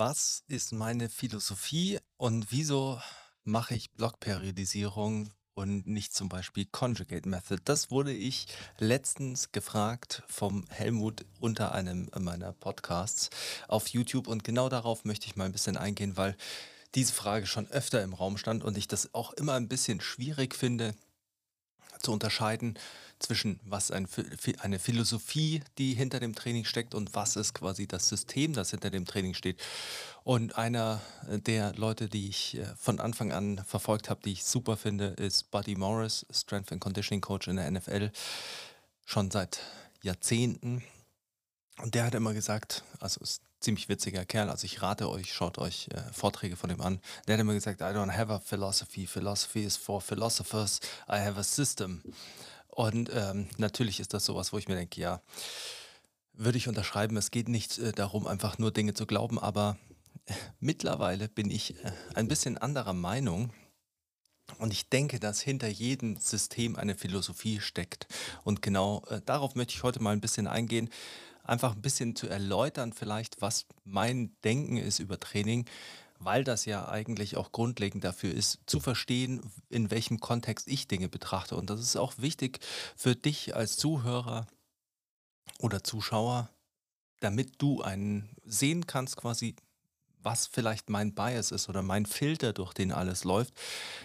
Was ist meine Philosophie und wieso mache ich Blockperiodisierung und nicht zum Beispiel Conjugate Method? Das wurde ich letztens gefragt vom Helmut unter einem meiner Podcasts auf YouTube und genau darauf möchte ich mal ein bisschen eingehen, weil diese Frage schon öfter im Raum stand und ich das auch immer ein bisschen schwierig finde zu unterscheiden zwischen was ein, eine Philosophie, die hinter dem Training steckt und was ist quasi das System, das hinter dem Training steht. Und einer der Leute, die ich äh, von Anfang an verfolgt habe, die ich super finde, ist Buddy Morris, Strength and Conditioning Coach in der NFL, schon seit Jahrzehnten. Und der hat immer gesagt, also ist ziemlich witziger Kerl, also ich rate euch, schaut euch äh, Vorträge von ihm an. Der hat immer gesagt, I don't have a philosophy. Philosophy is for philosophers. I have a system. Und ähm, natürlich ist das sowas, wo ich mir denke, ja, würde ich unterschreiben. Es geht nicht äh, darum, einfach nur Dinge zu glauben, aber äh, mittlerweile bin ich äh, ein bisschen anderer Meinung. Und ich denke, dass hinter jedem System eine Philosophie steckt. Und genau äh, darauf möchte ich heute mal ein bisschen eingehen. Einfach ein bisschen zu erläutern, vielleicht, was mein Denken ist über Training, weil das ja eigentlich auch grundlegend dafür ist, zu verstehen, in welchem Kontext ich Dinge betrachte. Und das ist auch wichtig für dich als Zuhörer oder Zuschauer, damit du einen sehen kannst, quasi, was vielleicht mein Bias ist oder mein Filter, durch den alles läuft.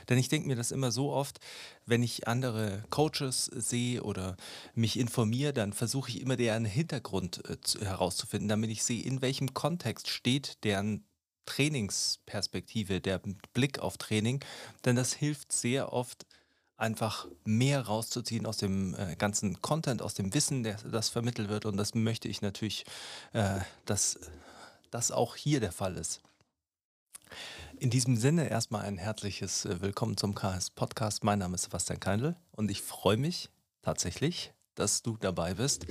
Denn ich denke mir das immer so oft, wenn ich andere Coaches sehe oder mich informiere, dann versuche ich immer deren Hintergrund äh, herauszufinden, damit ich sehe, in welchem Kontext steht deren Trainingsperspektive, der Blick auf Training, denn das hilft sehr oft einfach mehr rauszuziehen aus dem äh, ganzen Content, aus dem Wissen, der, das vermittelt wird und das möchte ich natürlich, äh, dass das auch hier der Fall ist. In diesem Sinne erstmal ein herzliches äh, Willkommen zum KS Podcast. Mein Name ist Sebastian Keindl und ich freue mich tatsächlich, dass du dabei bist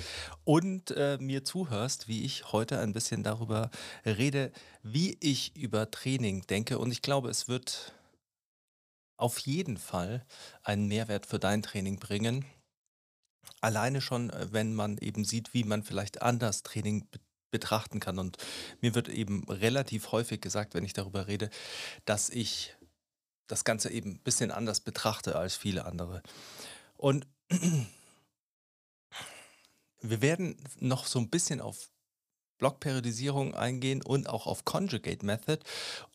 und äh, mir zuhörst, wie ich heute ein bisschen darüber rede, wie ich über Training denke. Und ich glaube, es wird auf jeden Fall einen Mehrwert für dein Training bringen. Alleine schon, äh, wenn man eben sieht, wie man vielleicht anders Training betrachten kann. Und mir wird eben relativ häufig gesagt, wenn ich darüber rede, dass ich das Ganze eben ein bisschen anders betrachte als viele andere. Und wir werden noch so ein bisschen auf Blockperiodisierung eingehen und auch auf Conjugate Method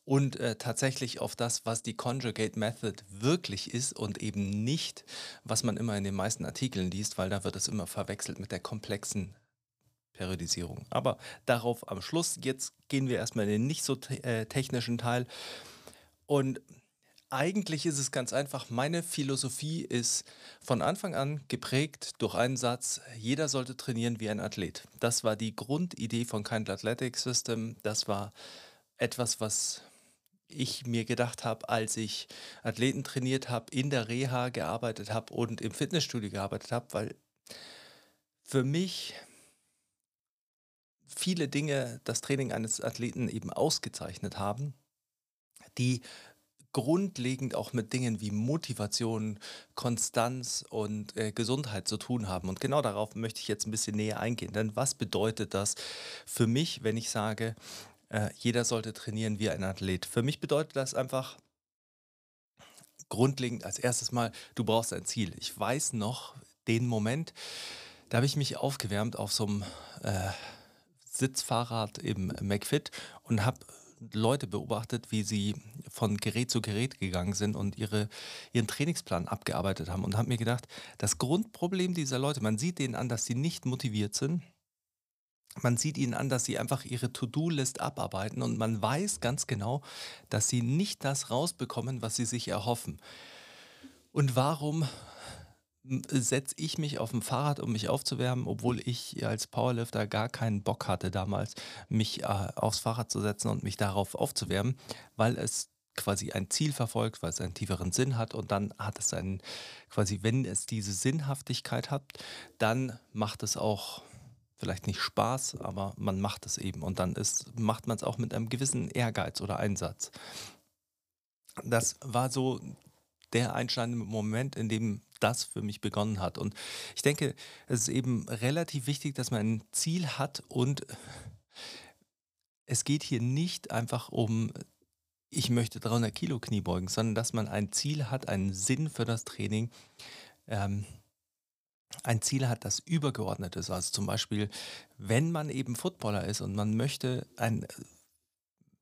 und äh, tatsächlich auf das, was die Conjugate Method wirklich ist und eben nicht, was man immer in den meisten Artikeln liest, weil da wird es immer verwechselt mit der komplexen Periodisierung. Aber darauf am Schluss. Jetzt gehen wir erstmal in den nicht so te äh, technischen Teil. Und eigentlich ist es ganz einfach. Meine Philosophie ist von Anfang an geprägt durch einen Satz, jeder sollte trainieren wie ein Athlet. Das war die Grundidee von Kind Athletic System. Das war etwas, was ich mir gedacht habe, als ich Athleten trainiert habe, in der Reha gearbeitet habe und im Fitnessstudio gearbeitet habe, weil für mich viele Dinge das Training eines Athleten eben ausgezeichnet haben, die grundlegend auch mit Dingen wie Motivation, Konstanz und äh, Gesundheit zu tun haben. Und genau darauf möchte ich jetzt ein bisschen näher eingehen. Denn was bedeutet das für mich, wenn ich sage, äh, jeder sollte trainieren wie ein Athlet? Für mich bedeutet das einfach grundlegend als erstes Mal, du brauchst ein Ziel. Ich weiß noch den Moment, da habe ich mich aufgewärmt auf so einem äh, Sitzfahrrad im McFit und habe Leute beobachtet, wie sie von Gerät zu Gerät gegangen sind und ihre, ihren Trainingsplan abgearbeitet haben und habe mir gedacht, das Grundproblem dieser Leute, man sieht denen an, dass sie nicht motiviert sind. Man sieht ihnen an, dass sie einfach ihre To-Do-List abarbeiten und man weiß ganz genau, dass sie nicht das rausbekommen, was sie sich erhoffen. Und warum setze ich mich auf dem Fahrrad, um mich aufzuwärmen, obwohl ich als Powerlifter gar keinen Bock hatte damals, mich äh, aufs Fahrrad zu setzen und mich darauf aufzuwärmen, weil es quasi ein Ziel verfolgt, weil es einen tieferen Sinn hat und dann hat es einen, quasi wenn es diese Sinnhaftigkeit hat, dann macht es auch vielleicht nicht Spaß, aber man macht es eben und dann ist, macht man es auch mit einem gewissen Ehrgeiz oder Einsatz. Das war so der einschneidende Moment, in dem das für mich begonnen hat. Und ich denke, es ist eben relativ wichtig, dass man ein Ziel hat und es geht hier nicht einfach um, ich möchte 300 Kilo Knie beugen, sondern dass man ein Ziel hat, einen Sinn für das Training, ähm, ein Ziel hat, das übergeordnet ist. Also zum Beispiel, wenn man eben Footballer ist und man möchte ein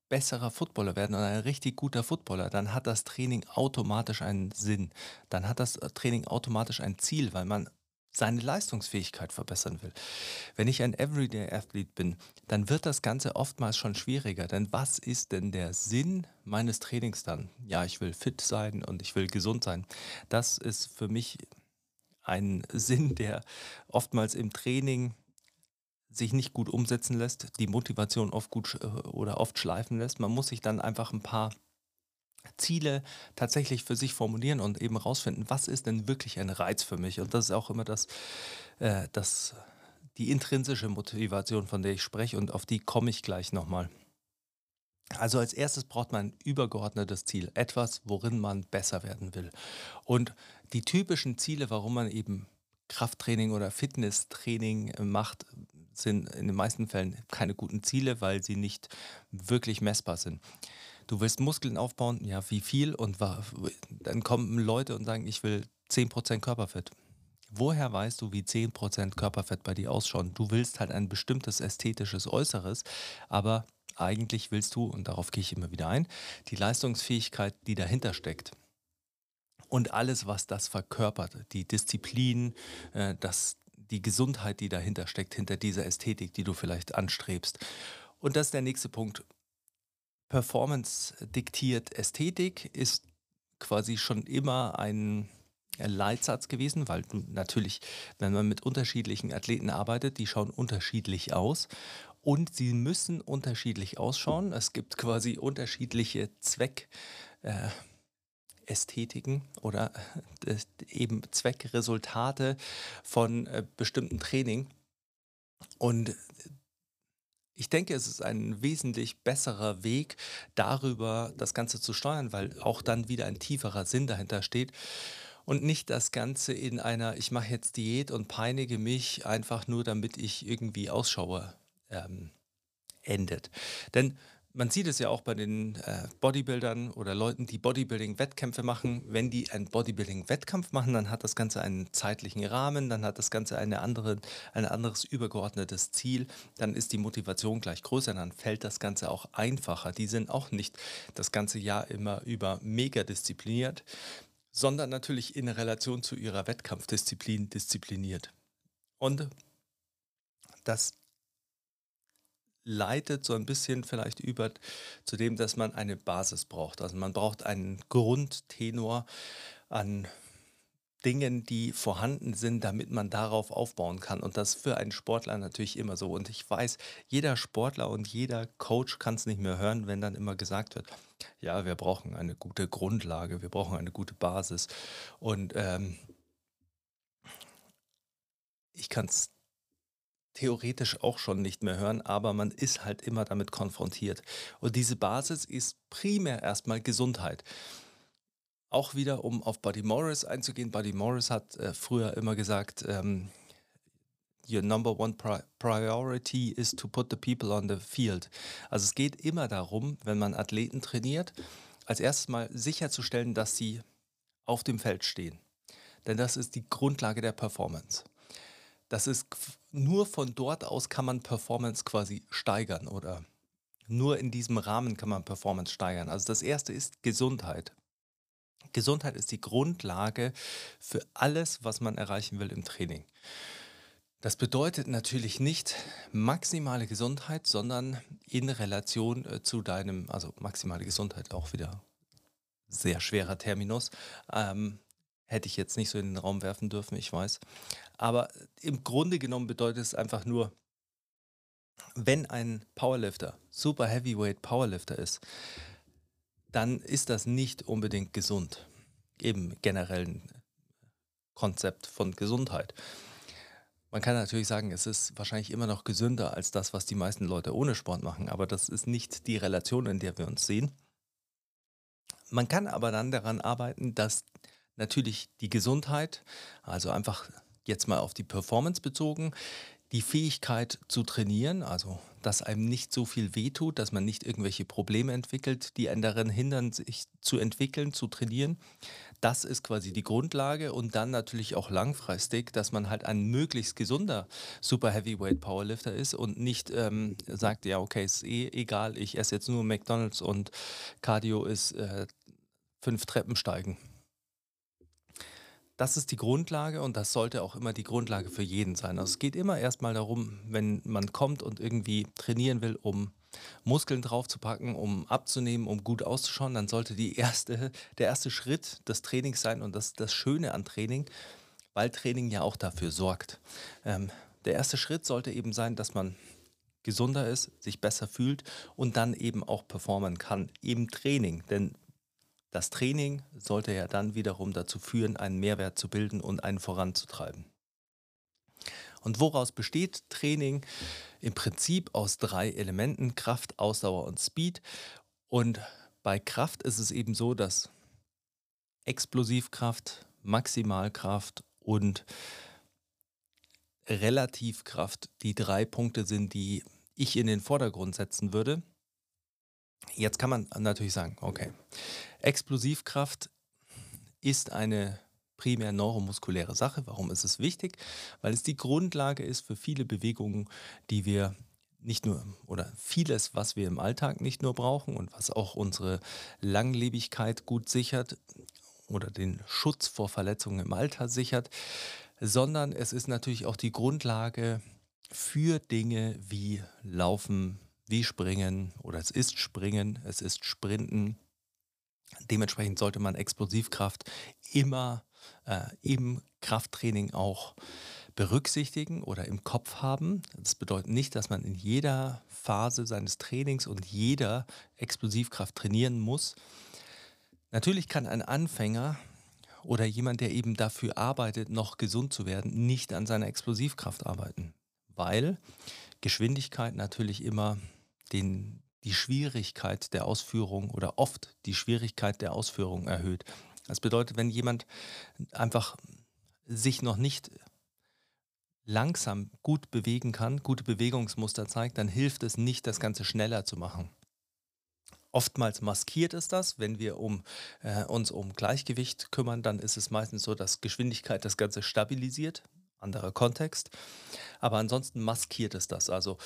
besserer Footballer werden und ein richtig guter Footballer, dann hat das Training automatisch einen Sinn. Dann hat das Training automatisch ein Ziel, weil man seine Leistungsfähigkeit verbessern will. Wenn ich ein Everyday Athlete bin, dann wird das Ganze oftmals schon schwieriger. Denn was ist denn der Sinn meines Trainings dann? Ja, ich will fit sein und ich will gesund sein. Das ist für mich ein Sinn, der oftmals im Training sich nicht gut umsetzen lässt, die Motivation oft gut äh, oder oft schleifen lässt. Man muss sich dann einfach ein paar Ziele tatsächlich für sich formulieren und eben rausfinden, was ist denn wirklich ein Reiz für mich? Und das ist auch immer das, äh, das die intrinsische Motivation, von der ich spreche und auf die komme ich gleich nochmal. Also als erstes braucht man ein übergeordnetes Ziel, etwas, worin man besser werden will. Und die typischen Ziele, warum man eben Krafttraining oder Fitnesstraining macht, sind in den meisten Fällen keine guten Ziele, weil sie nicht wirklich messbar sind. Du willst Muskeln aufbauen, ja, wie viel? Und dann kommen Leute und sagen, ich will 10% Körperfett. Woher weißt du, wie 10% Körperfett bei dir ausschauen? Du willst halt ein bestimmtes ästhetisches Äußeres, aber eigentlich willst du, und darauf gehe ich immer wieder ein, die Leistungsfähigkeit, die dahinter steckt. Und alles, was das verkörpert, die Disziplin, äh, das, die Gesundheit, die dahinter steckt, hinter dieser Ästhetik, die du vielleicht anstrebst. Und das ist der nächste Punkt. Performance diktiert Ästhetik ist quasi schon immer ein Leitsatz gewesen, weil natürlich, wenn man mit unterschiedlichen Athleten arbeitet, die schauen unterschiedlich aus und sie müssen unterschiedlich ausschauen. Es gibt quasi unterschiedliche Zweckästhetiken äh, oder äh, eben Zweckresultate von äh, bestimmten Training. Und ich denke, es ist ein wesentlich besserer Weg, darüber das Ganze zu steuern, weil auch dann wieder ein tieferer Sinn dahinter steht und nicht das Ganze in einer, ich mache jetzt Diät und peinige mich einfach nur, damit ich irgendwie ausschaue, ähm, endet. Denn man sieht es ja auch bei den äh, Bodybuildern oder Leuten, die Bodybuilding-Wettkämpfe machen. Wenn die einen Bodybuilding-Wettkampf machen, dann hat das Ganze einen zeitlichen Rahmen, dann hat das Ganze eine andere, ein anderes übergeordnetes Ziel, dann ist die Motivation gleich größer, dann fällt das Ganze auch einfacher. Die sind auch nicht das ganze Jahr immer über mega diszipliniert, sondern natürlich in Relation zu ihrer Wettkampfdisziplin diszipliniert. Und das leitet so ein bisschen vielleicht über zu dem, dass man eine Basis braucht. Also man braucht einen Grundtenor an Dingen, die vorhanden sind, damit man darauf aufbauen kann. Und das für einen Sportler natürlich immer so. Und ich weiß, jeder Sportler und jeder Coach kann es nicht mehr hören, wenn dann immer gesagt wird, ja, wir brauchen eine gute Grundlage, wir brauchen eine gute Basis. Und ähm, ich kann es theoretisch auch schon nicht mehr hören, aber man ist halt immer damit konfrontiert. Und diese Basis ist primär erstmal Gesundheit. Auch wieder, um auf Buddy Morris einzugehen. Buddy Morris hat äh, früher immer gesagt, ähm, Your number one pri priority is to put the people on the field. Also es geht immer darum, wenn man Athleten trainiert, als erstes mal sicherzustellen, dass sie auf dem Feld stehen. Denn das ist die Grundlage der Performance. Das ist nur von dort aus kann man Performance quasi steigern oder nur in diesem Rahmen kann man Performance steigern. Also das erste ist Gesundheit. Gesundheit ist die Grundlage für alles, was man erreichen will im Training. Das bedeutet natürlich nicht maximale Gesundheit, sondern in Relation äh, zu deinem, also maximale Gesundheit auch wieder sehr schwerer Terminus, ähm, hätte ich jetzt nicht so in den Raum werfen dürfen, ich weiß. Aber im Grunde genommen bedeutet es einfach nur, wenn ein Powerlifter, Super Heavyweight Powerlifter ist, dann ist das nicht unbedingt gesund. Im generellen Konzept von Gesundheit. Man kann natürlich sagen, es ist wahrscheinlich immer noch gesünder als das, was die meisten Leute ohne Sport machen, aber das ist nicht die Relation, in der wir uns sehen. Man kann aber dann daran arbeiten, dass natürlich die Gesundheit, also einfach jetzt mal auf die Performance bezogen, die Fähigkeit zu trainieren, also dass einem nicht so viel wehtut, dass man nicht irgendwelche Probleme entwickelt, die einen daran hindern, sich zu entwickeln, zu trainieren. Das ist quasi die Grundlage und dann natürlich auch langfristig, dass man halt ein möglichst gesunder Super Heavyweight Powerlifter ist und nicht ähm, sagt, ja, okay, ist eh egal, ich esse jetzt nur McDonalds und Cardio ist äh, fünf Treppen steigen. Das ist die Grundlage und das sollte auch immer die Grundlage für jeden sein. Also es geht immer erstmal darum, wenn man kommt und irgendwie trainieren will, um Muskeln draufzupacken, um abzunehmen, um gut auszuschauen, dann sollte die erste, der erste Schritt des Trainings sein und das das Schöne an Training, weil Training ja auch dafür sorgt. Ähm, der erste Schritt sollte eben sein, dass man gesunder ist, sich besser fühlt und dann eben auch performen kann im Training. Denn das Training sollte ja dann wiederum dazu führen, einen Mehrwert zu bilden und einen voranzutreiben. Und woraus besteht Training? Im Prinzip aus drei Elementen, Kraft, Ausdauer und Speed. Und bei Kraft ist es eben so, dass Explosivkraft, Maximalkraft und Relativkraft die drei Punkte sind, die ich in den Vordergrund setzen würde. Jetzt kann man natürlich sagen, okay, Explosivkraft ist eine primär neuromuskuläre Sache. Warum ist es wichtig? Weil es die Grundlage ist für viele Bewegungen, die wir nicht nur oder vieles, was wir im Alltag nicht nur brauchen und was auch unsere Langlebigkeit gut sichert oder den Schutz vor Verletzungen im Alter sichert, sondern es ist natürlich auch die Grundlage für Dinge wie Laufen, wie Springen oder es ist Springen, es ist Sprinten. Dementsprechend sollte man Explosivkraft immer äh, im Krafttraining auch berücksichtigen oder im Kopf haben. Das bedeutet nicht, dass man in jeder Phase seines Trainings und jeder Explosivkraft trainieren muss. Natürlich kann ein Anfänger oder jemand, der eben dafür arbeitet, noch gesund zu werden, nicht an seiner Explosivkraft arbeiten, weil Geschwindigkeit natürlich immer den, die Schwierigkeit der Ausführung oder oft die Schwierigkeit der Ausführung erhöht. Das bedeutet, wenn jemand einfach sich noch nicht langsam gut bewegen kann, gute Bewegungsmuster zeigt, dann hilft es nicht, das Ganze schneller zu machen. Oftmals maskiert es das, wenn wir um, äh, uns um Gleichgewicht kümmern, dann ist es meistens so, dass Geschwindigkeit das Ganze stabilisiert, anderer Kontext. Aber ansonsten maskiert es das. Also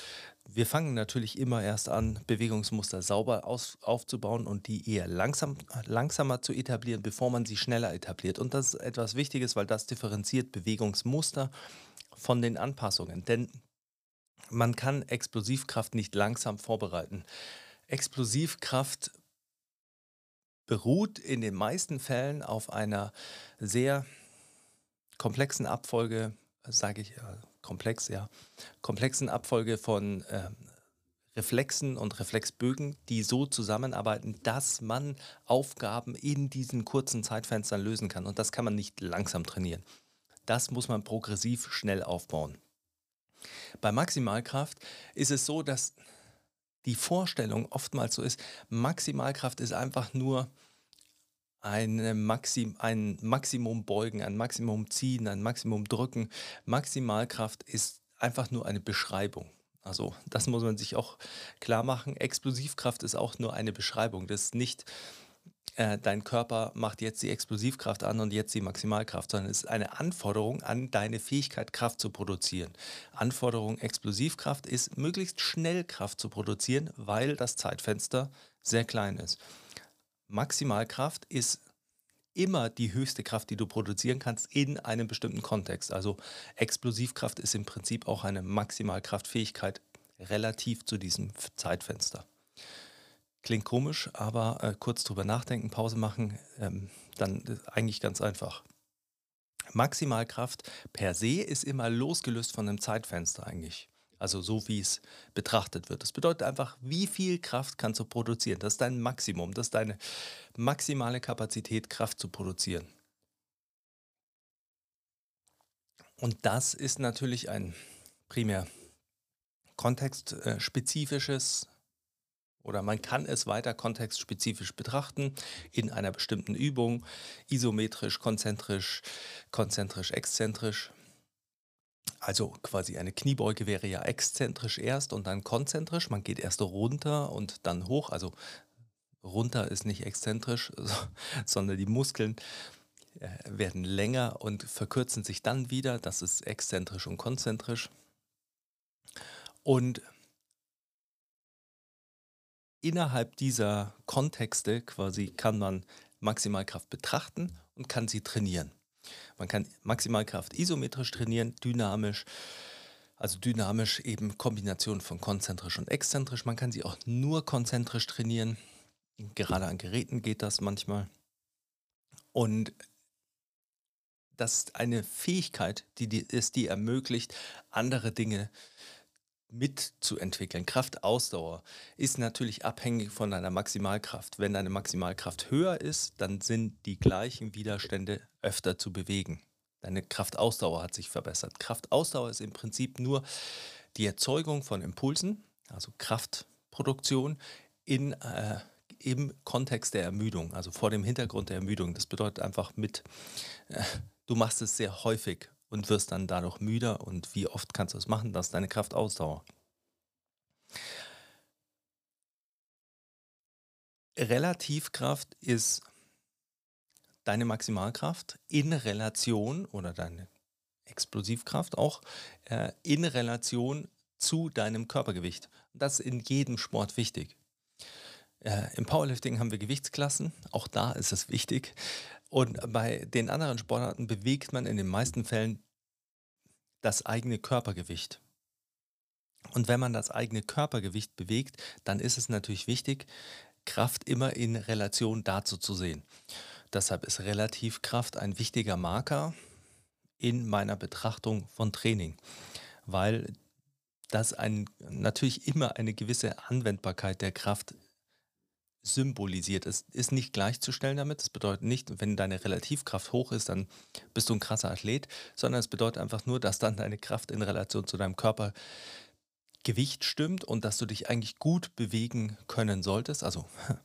wir fangen natürlich immer erst an, Bewegungsmuster sauber aus, aufzubauen und die eher langsam, langsamer zu etablieren, bevor man sie schneller etabliert. Und das ist etwas Wichtiges, weil das differenziert Bewegungsmuster von den Anpassungen. Denn man kann Explosivkraft nicht langsam vorbereiten. Explosivkraft beruht in den meisten Fällen auf einer sehr komplexen Abfolge sage ich, ja, komplex, ja, komplexen Abfolge von äh, Reflexen und Reflexbögen, die so zusammenarbeiten, dass man Aufgaben in diesen kurzen Zeitfenstern lösen kann. Und das kann man nicht langsam trainieren. Das muss man progressiv schnell aufbauen. Bei Maximalkraft ist es so, dass die Vorstellung oftmals so ist, Maximalkraft ist einfach nur eine Maxim, ein Maximum beugen, ein Maximum ziehen, ein Maximum drücken. Maximalkraft ist einfach nur eine Beschreibung. Also das muss man sich auch klar machen. Explosivkraft ist auch nur eine Beschreibung. Das ist nicht, äh, dein Körper macht jetzt die Explosivkraft an und jetzt die Maximalkraft, sondern es ist eine Anforderung an deine Fähigkeit, Kraft zu produzieren. Anforderung Explosivkraft ist, möglichst schnell Kraft zu produzieren, weil das Zeitfenster sehr klein ist. Maximalkraft ist immer die höchste Kraft, die du produzieren kannst in einem bestimmten Kontext. Also Explosivkraft ist im Prinzip auch eine Maximalkraftfähigkeit relativ zu diesem Zeitfenster. Klingt komisch, aber äh, kurz drüber nachdenken, Pause machen, ähm, dann äh, eigentlich ganz einfach. Maximalkraft per se ist immer losgelöst von einem Zeitfenster eigentlich. Also so wie es betrachtet wird. Das bedeutet einfach, wie viel Kraft kannst du produzieren. Das ist dein Maximum, das ist deine maximale Kapazität, Kraft zu produzieren. Und das ist natürlich ein primär kontextspezifisches oder man kann es weiter kontextspezifisch betrachten in einer bestimmten Übung, isometrisch, konzentrisch, konzentrisch, exzentrisch. Also quasi eine Kniebeuge wäre ja exzentrisch erst und dann konzentrisch. Man geht erst runter und dann hoch. Also runter ist nicht exzentrisch, sondern die Muskeln äh, werden länger und verkürzen sich dann wieder. Das ist exzentrisch und konzentrisch. Und innerhalb dieser Kontexte quasi kann man Maximalkraft betrachten und kann sie trainieren. Man kann Maximalkraft isometrisch trainieren, dynamisch, also dynamisch eben Kombination von konzentrisch und exzentrisch. Man kann sie auch nur konzentrisch trainieren. Gerade an Geräten geht das manchmal. Und das ist eine Fähigkeit, die, die ist, die ermöglicht, andere Dinge mitzuentwickeln. Kraftausdauer ist natürlich abhängig von deiner Maximalkraft. Wenn deine Maximalkraft höher ist, dann sind die gleichen Widerstände öfter zu bewegen. Deine Kraftausdauer hat sich verbessert. Kraftausdauer ist im Prinzip nur die Erzeugung von Impulsen, also Kraftproduktion in, äh, im Kontext der Ermüdung, also vor dem Hintergrund der Ermüdung. Das bedeutet einfach mit, äh, du machst es sehr häufig und wirst dann dadurch müder. Und wie oft kannst du es machen? Das ist deine Kraftausdauer. Relativkraft ist deine Maximalkraft in Relation oder deine Explosivkraft auch äh, in Relation zu deinem Körpergewicht. Das ist in jedem Sport wichtig. Äh, Im Powerlifting haben wir Gewichtsklassen, auch da ist es wichtig. Und bei den anderen Sportarten bewegt man in den meisten Fällen das eigene Körpergewicht. Und wenn man das eigene Körpergewicht bewegt, dann ist es natürlich wichtig, Kraft immer in Relation dazu zu sehen. Deshalb ist Relativkraft ein wichtiger Marker in meiner Betrachtung von Training, weil das ein, natürlich immer eine gewisse Anwendbarkeit der Kraft symbolisiert. Es ist nicht gleichzustellen damit. Das bedeutet nicht, wenn deine Relativkraft hoch ist, dann bist du ein krasser Athlet, sondern es bedeutet einfach nur, dass dann deine Kraft in Relation zu deinem Körpergewicht stimmt und dass du dich eigentlich gut bewegen können solltest. Also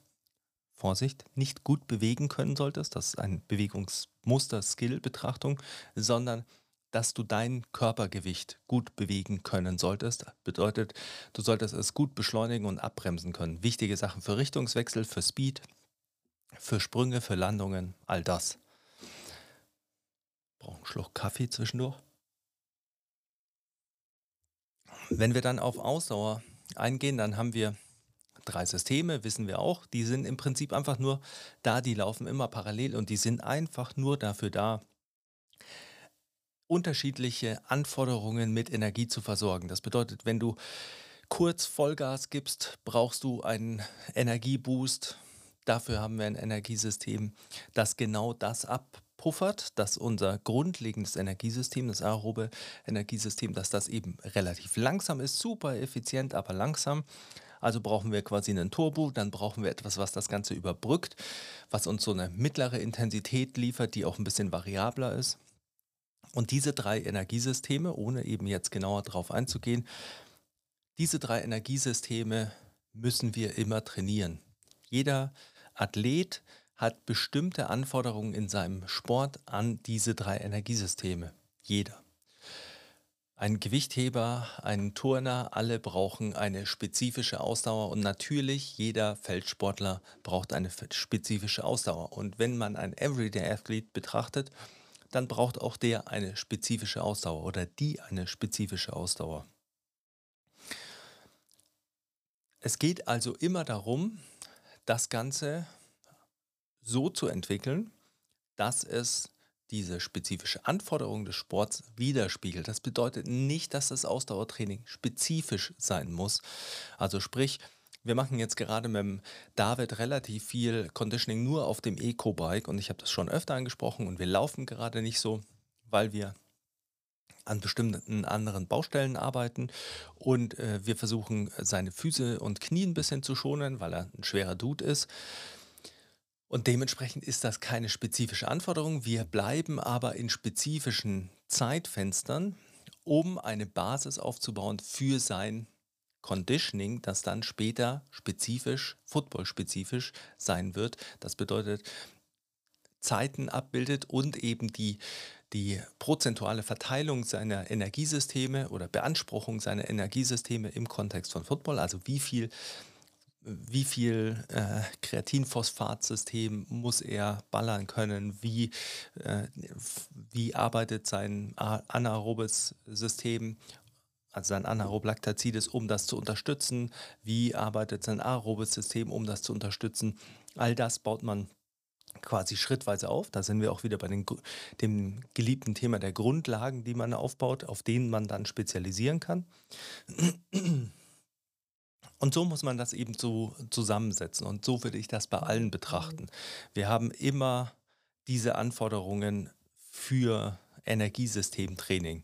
Vorsicht, nicht gut bewegen können solltest. Das ist ein Bewegungsmuster-Skill-Betrachtung, sondern dass du dein Körpergewicht gut bewegen können solltest. Bedeutet, du solltest es gut beschleunigen und abbremsen können. Wichtige Sachen für Richtungswechsel, für Speed, für Sprünge, für Landungen, all das. Brauche einen Schluck Kaffee zwischendurch. Wenn wir dann auf Ausdauer eingehen, dann haben wir drei Systeme, wissen wir auch. Die sind im Prinzip einfach nur da, die laufen immer parallel und die sind einfach nur dafür da, unterschiedliche Anforderungen mit Energie zu versorgen. Das bedeutet, wenn du kurz Vollgas gibst, brauchst du einen Energieboost. Dafür haben wir ein Energiesystem, das genau das abpuffert, dass unser grundlegendes Energiesystem, das aerobe Energiesystem, dass das eben relativ langsam ist, super effizient, aber langsam. Also brauchen wir quasi einen Turbo, dann brauchen wir etwas, was das Ganze überbrückt, was uns so eine mittlere Intensität liefert, die auch ein bisschen variabler ist. Und diese drei Energiesysteme, ohne eben jetzt genauer darauf einzugehen, diese drei Energiesysteme müssen wir immer trainieren. Jeder Athlet hat bestimmte Anforderungen in seinem Sport an diese drei Energiesysteme. Jeder. Ein Gewichtheber, ein Turner, alle brauchen eine spezifische Ausdauer und natürlich jeder Feldsportler braucht eine spezifische Ausdauer. Und wenn man einen Everyday Athlete betrachtet, dann braucht auch der eine spezifische Ausdauer oder die eine spezifische Ausdauer. Es geht also immer darum, das Ganze so zu entwickeln, dass es diese spezifische Anforderung des Sports widerspiegelt. Das bedeutet nicht, dass das Ausdauertraining spezifisch sein muss. Also sprich, wir machen jetzt gerade mit dem David relativ viel Conditioning nur auf dem Eco-Bike und ich habe das schon öfter angesprochen und wir laufen gerade nicht so, weil wir an bestimmten anderen Baustellen arbeiten und äh, wir versuchen seine Füße und Knie ein bisschen zu schonen, weil er ein schwerer Dude ist. Und dementsprechend ist das keine spezifische Anforderung. Wir bleiben aber in spezifischen Zeitfenstern, um eine Basis aufzubauen für sein Conditioning, das dann später spezifisch, football-spezifisch sein wird. Das bedeutet, Zeiten abbildet und eben die, die prozentuale Verteilung seiner Energiesysteme oder Beanspruchung seiner Energiesysteme im Kontext von Football, also wie viel wie viel äh, Kreatinphosphatsystem muss er ballern können, wie, äh, wie arbeitet sein anaerobes System, also sein Anaeroblactacides, um das zu unterstützen, wie arbeitet sein aerobes System, um das zu unterstützen. All das baut man quasi schrittweise auf. Da sind wir auch wieder bei den, dem geliebten Thema der Grundlagen, die man aufbaut, auf denen man dann spezialisieren kann. Und so muss man das eben so zusammensetzen. Und so würde ich das bei allen betrachten. Wir haben immer diese Anforderungen für Energiesystemtraining.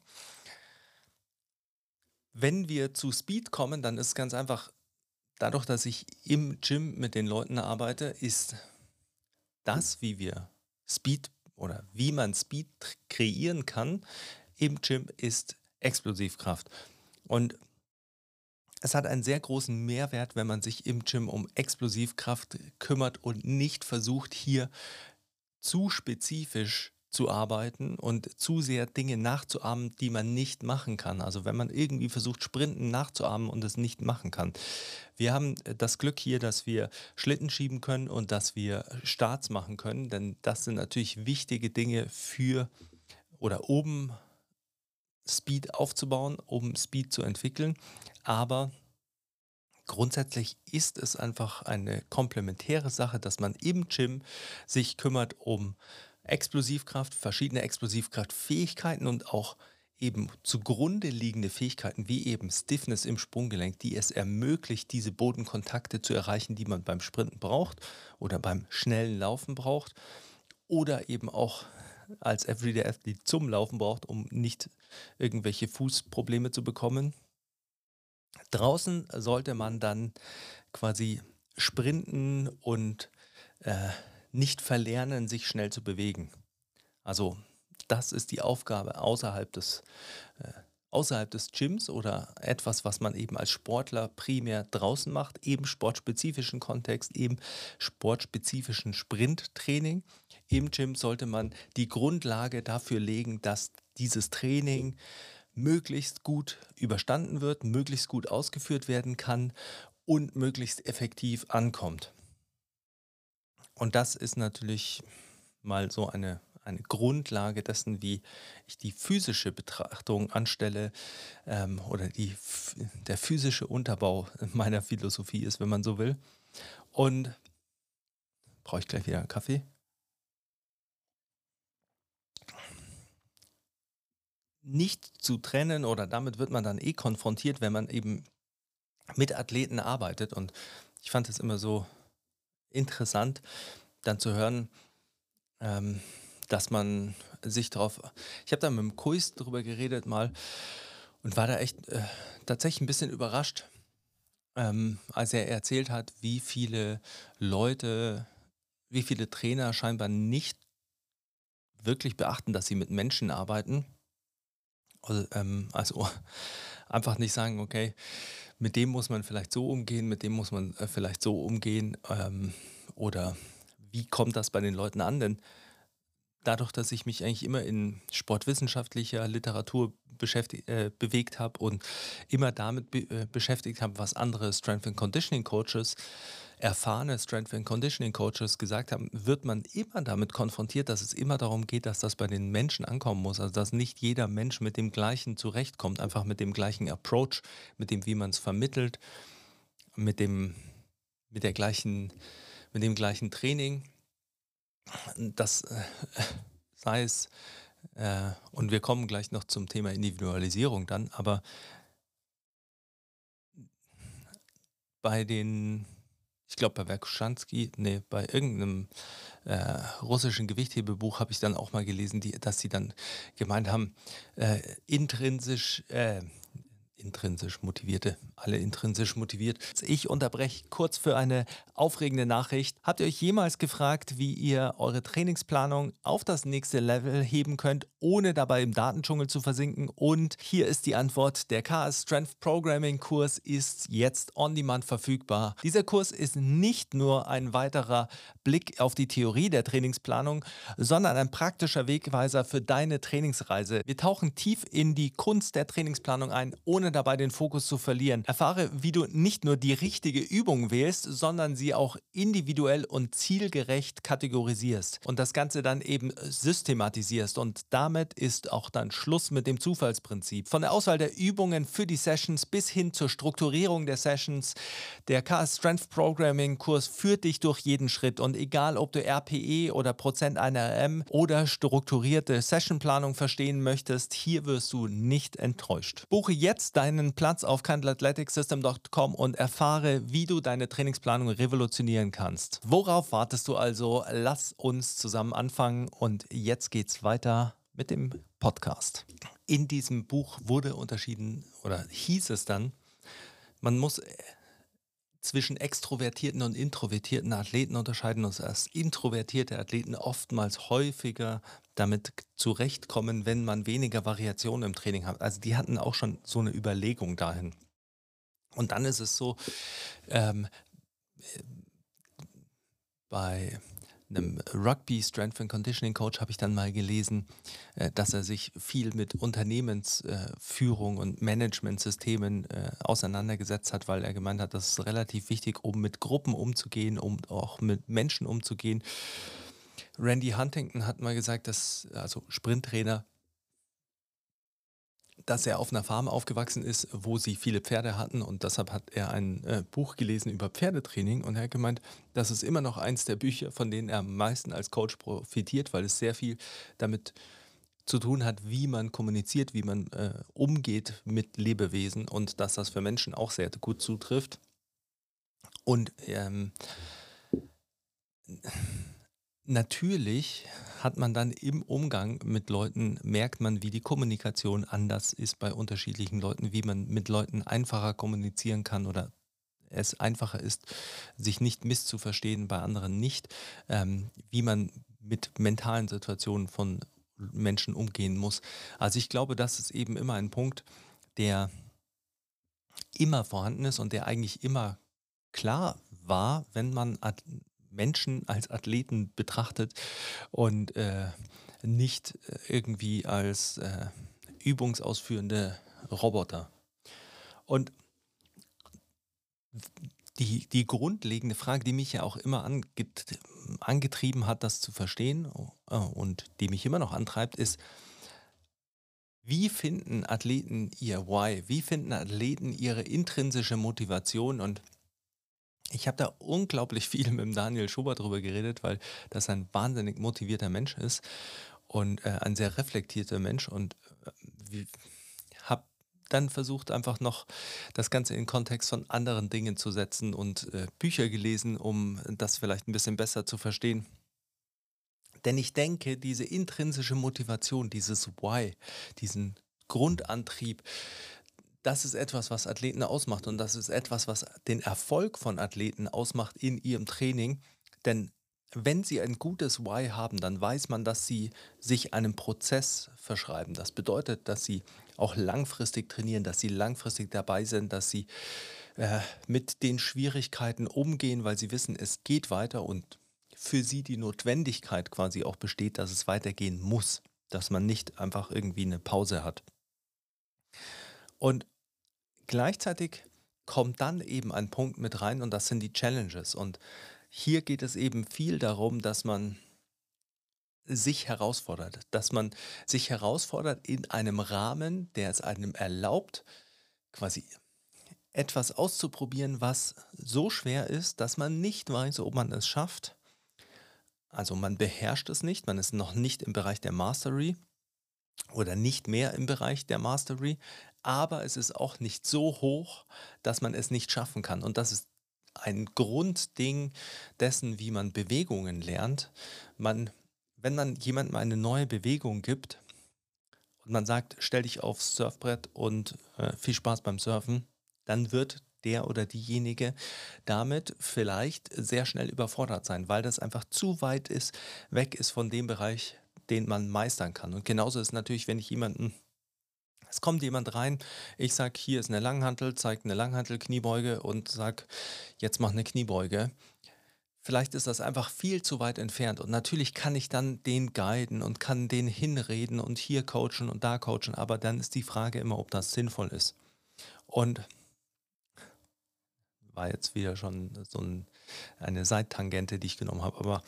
Wenn wir zu Speed kommen, dann ist ganz einfach, dadurch, dass ich im Gym mit den Leuten arbeite, ist das, wie wir Speed oder wie man Speed kreieren kann im Gym, ist Explosivkraft. Und es hat einen sehr großen Mehrwert, wenn man sich im Gym um Explosivkraft kümmert und nicht versucht, hier zu spezifisch zu arbeiten und zu sehr Dinge nachzuahmen, die man nicht machen kann. Also wenn man irgendwie versucht, Sprinten nachzuahmen und es nicht machen kann. Wir haben das Glück hier, dass wir Schlitten schieben können und dass wir Starts machen können, denn das sind natürlich wichtige Dinge für oder oben Speed aufzubauen, um Speed zu entwickeln. Aber grundsätzlich ist es einfach eine komplementäre Sache, dass man im Gym sich kümmert um Explosivkraft, verschiedene Explosivkraftfähigkeiten und auch eben zugrunde liegende Fähigkeiten wie eben Stiffness im Sprunggelenk, die es ermöglicht, diese Bodenkontakte zu erreichen, die man beim Sprinten braucht oder beim schnellen Laufen braucht oder eben auch als Everyday Athlete zum Laufen braucht, um nicht irgendwelche Fußprobleme zu bekommen. Draußen sollte man dann quasi sprinten und äh, nicht verlernen, sich schnell zu bewegen. Also das ist die Aufgabe außerhalb des, äh, außerhalb des Gyms oder etwas, was man eben als Sportler primär draußen macht, eben sportspezifischen Kontext, eben sportspezifischen Sprinttraining. Im Gym sollte man die Grundlage dafür legen, dass dieses Training möglichst gut überstanden wird, möglichst gut ausgeführt werden kann und möglichst effektiv ankommt. Und das ist natürlich mal so eine, eine Grundlage dessen, wie ich die physische Betrachtung anstelle ähm, oder die, der physische Unterbau meiner Philosophie ist, wenn man so will. Und brauche ich gleich wieder einen Kaffee? nicht zu trennen oder damit wird man dann eh konfrontiert, wenn man eben mit Athleten arbeitet. Und ich fand es immer so interessant, dann zu hören, ähm, dass man sich darauf. Ich habe da mit dem Kuis drüber geredet mal und war da echt äh, tatsächlich ein bisschen überrascht, ähm, als er erzählt hat, wie viele Leute, wie viele Trainer scheinbar nicht wirklich beachten, dass sie mit Menschen arbeiten also, ähm, also einfach nicht sagen, okay, mit dem muss man vielleicht so umgehen, mit dem muss man äh, vielleicht so umgehen. Ähm, oder wie kommt das bei den Leuten an? Denn dadurch, dass ich mich eigentlich immer in sportwissenschaftlicher Literatur äh, bewegt habe und immer damit be äh, beschäftigt habe, was andere Strength and Conditioning Coaches erfahrene Strength and Conditioning Coaches gesagt haben, wird man immer damit konfrontiert, dass es immer darum geht, dass das bei den Menschen ankommen muss. Also dass nicht jeder Mensch mit dem gleichen zurechtkommt, einfach mit dem gleichen Approach, mit dem, wie man es vermittelt, mit dem, mit der gleichen, mit dem gleichen Training. Das äh, sei es, äh, und wir kommen gleich noch zum Thema Individualisierung dann, aber bei den ich glaube bei Werkuschansky, nee, bei irgendeinem äh, russischen Gewichthebebuch habe ich dann auch mal gelesen, die, dass sie dann gemeint haben, äh, intrinsisch, äh, intrinsisch motivierte, alle intrinsisch motiviert. Ich unterbreche kurz für eine aufregende Nachricht. Habt ihr euch jemals gefragt, wie ihr eure Trainingsplanung auf das nächste Level heben könnt, ohne dabei im Datendschungel zu versinken? Und hier ist die Antwort. Der KS Strength Programming Kurs ist jetzt on demand verfügbar. Dieser Kurs ist nicht nur ein weiterer Blick auf die Theorie der Trainingsplanung, sondern ein praktischer Wegweiser für deine Trainingsreise. Wir tauchen tief in die Kunst der Trainingsplanung ein, ohne dabei den Fokus zu verlieren. Erfahre, wie du nicht nur die richtige Übung wählst, sondern sie auch individuell und zielgerecht kategorisierst und das Ganze dann eben systematisierst. Und damit ist auch dann Schluss mit dem Zufallsprinzip. Von der Auswahl der Übungen für die Sessions bis hin zur Strukturierung der Sessions. Der KS Strength Programming Kurs führt dich durch jeden Schritt und egal ob du RPE oder Prozent einer RM oder strukturierte Sessionplanung verstehen möchtest, hier wirst du nicht enttäuscht. Buche jetzt deinen Platz auf candleathleticsystem.com und erfahre, wie du deine Trainingsplanung revolutionieren kannst. Worauf wartest du also? Lass uns zusammen anfangen und jetzt geht's weiter mit dem Podcast. In diesem Buch wurde unterschieden oder hieß es dann, man muss zwischen extrovertierten und introvertierten Athleten unterscheiden und dass introvertierte Athleten oftmals häufiger damit zurechtkommen, wenn man weniger Variationen im Training hat. Also die hatten auch schon so eine Überlegung dahin. Und dann ist es so, ähm, bei einem Rugby Strength and Conditioning Coach habe ich dann mal gelesen, äh, dass er sich viel mit Unternehmensführung und Managementsystemen äh, auseinandergesetzt hat, weil er gemeint hat, das ist relativ wichtig, um mit Gruppen umzugehen, um auch mit Menschen umzugehen. Randy Huntington hat mal gesagt, dass also Sprinttrainer dass er auf einer Farm aufgewachsen ist, wo sie viele Pferde hatten und deshalb hat er ein äh, Buch gelesen über Pferdetraining und er hat gemeint, das ist immer noch eins der Bücher, von denen er am meisten als Coach profitiert, weil es sehr viel damit zu tun hat, wie man kommuniziert, wie man äh, umgeht mit Lebewesen und dass das für Menschen auch sehr gut zutrifft. Und ähm, natürlich hat man dann im Umgang mit Leuten, merkt man, wie die Kommunikation anders ist bei unterschiedlichen Leuten, wie man mit Leuten einfacher kommunizieren kann oder es einfacher ist, sich nicht misszuverstehen, bei anderen nicht, ähm, wie man mit mentalen Situationen von Menschen umgehen muss. Also ich glaube, das ist eben immer ein Punkt, der immer vorhanden ist und der eigentlich immer klar war, wenn man Menschen als Athleten betrachtet und äh, nicht äh, irgendwie als äh, übungsausführende Roboter. Und die, die grundlegende Frage, die mich ja auch immer anget angetrieben hat, das zu verstehen äh, und die mich immer noch antreibt, ist, wie finden Athleten ihr Why? Wie finden Athleten ihre intrinsische Motivation? Und ich habe da unglaublich viel mit Daniel Schubert drüber geredet, weil das ein wahnsinnig motivierter Mensch ist und äh, ein sehr reflektierter Mensch und äh, habe dann versucht einfach noch das Ganze in Kontext von anderen Dingen zu setzen und äh, Bücher gelesen, um das vielleicht ein bisschen besser zu verstehen. Denn ich denke, diese intrinsische Motivation, dieses Why, diesen Grundantrieb, das ist etwas, was Athleten ausmacht und das ist etwas, was den Erfolg von Athleten ausmacht in ihrem Training. Denn wenn sie ein gutes Why haben, dann weiß man, dass sie sich einem Prozess verschreiben. Das bedeutet, dass sie auch langfristig trainieren, dass sie langfristig dabei sind, dass sie äh, mit den Schwierigkeiten umgehen, weil sie wissen, es geht weiter und für sie die Notwendigkeit quasi auch besteht, dass es weitergehen muss, dass man nicht einfach irgendwie eine Pause hat. Und Gleichzeitig kommt dann eben ein Punkt mit rein und das sind die Challenges. Und hier geht es eben viel darum, dass man sich herausfordert, dass man sich herausfordert in einem Rahmen, der es einem erlaubt, quasi etwas auszuprobieren, was so schwer ist, dass man nicht weiß, ob man es schafft. Also man beherrscht es nicht, man ist noch nicht im Bereich der Mastery oder nicht mehr im Bereich der Mastery, aber es ist auch nicht so hoch, dass man es nicht schaffen kann. Und das ist ein Grundding dessen, wie man Bewegungen lernt. Man, wenn man jemandem eine neue Bewegung gibt und man sagt, stell dich aufs Surfbrett und äh, viel Spaß beim Surfen, dann wird der oder diejenige damit vielleicht sehr schnell überfordert sein, weil das einfach zu weit ist, weg ist von dem Bereich, den man meistern kann. Und genauso ist natürlich, wenn ich jemanden es kommt jemand rein, ich sage, hier ist eine Langhantel, zeigt eine Langhantel-Kniebeuge und sage, jetzt mach eine Kniebeuge. Vielleicht ist das einfach viel zu weit entfernt und natürlich kann ich dann den guiden und kann den hinreden und hier coachen und da coachen, aber dann ist die Frage immer, ob das sinnvoll ist. Und war jetzt wieder schon so ein, eine Seittangente, die ich genommen habe, aber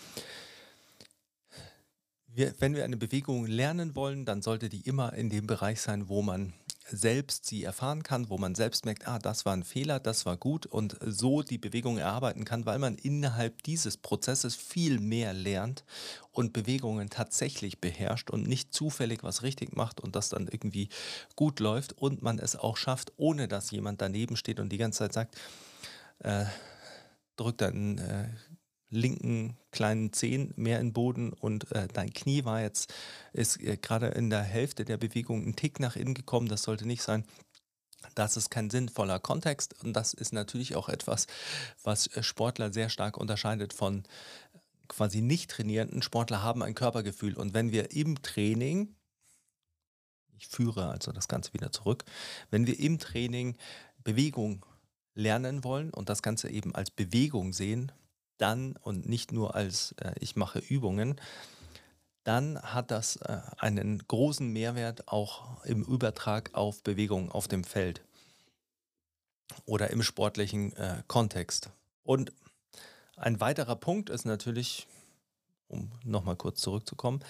wir, wenn wir eine Bewegung lernen wollen, dann sollte die immer in dem Bereich sein, wo man selbst sie erfahren kann, wo man selbst merkt, ah, das war ein Fehler, das war gut und so die Bewegung erarbeiten kann, weil man innerhalb dieses Prozesses viel mehr lernt und Bewegungen tatsächlich beherrscht und nicht zufällig was richtig macht und das dann irgendwie gut läuft und man es auch schafft, ohne dass jemand daneben steht und die ganze Zeit sagt, äh, drück deinen äh, linken kleinen Zehen mehr in den Boden und äh, dein Knie war jetzt, ist äh, gerade in der Hälfte der Bewegung ein Tick nach innen gekommen, das sollte nicht sein. Das ist kein sinnvoller Kontext und das ist natürlich auch etwas, was äh, Sportler sehr stark unterscheidet von quasi nicht trainierenden. Sportler haben ein Körpergefühl und wenn wir im Training, ich führe also das Ganze wieder zurück, wenn wir im Training Bewegung lernen wollen und das Ganze eben als Bewegung sehen, dann und nicht nur als äh, ich mache Übungen, dann hat das äh, einen großen Mehrwert auch im Übertrag auf Bewegung auf dem Feld oder im sportlichen äh, Kontext. Und ein weiterer Punkt ist natürlich, um nochmal kurz zurückzukommen,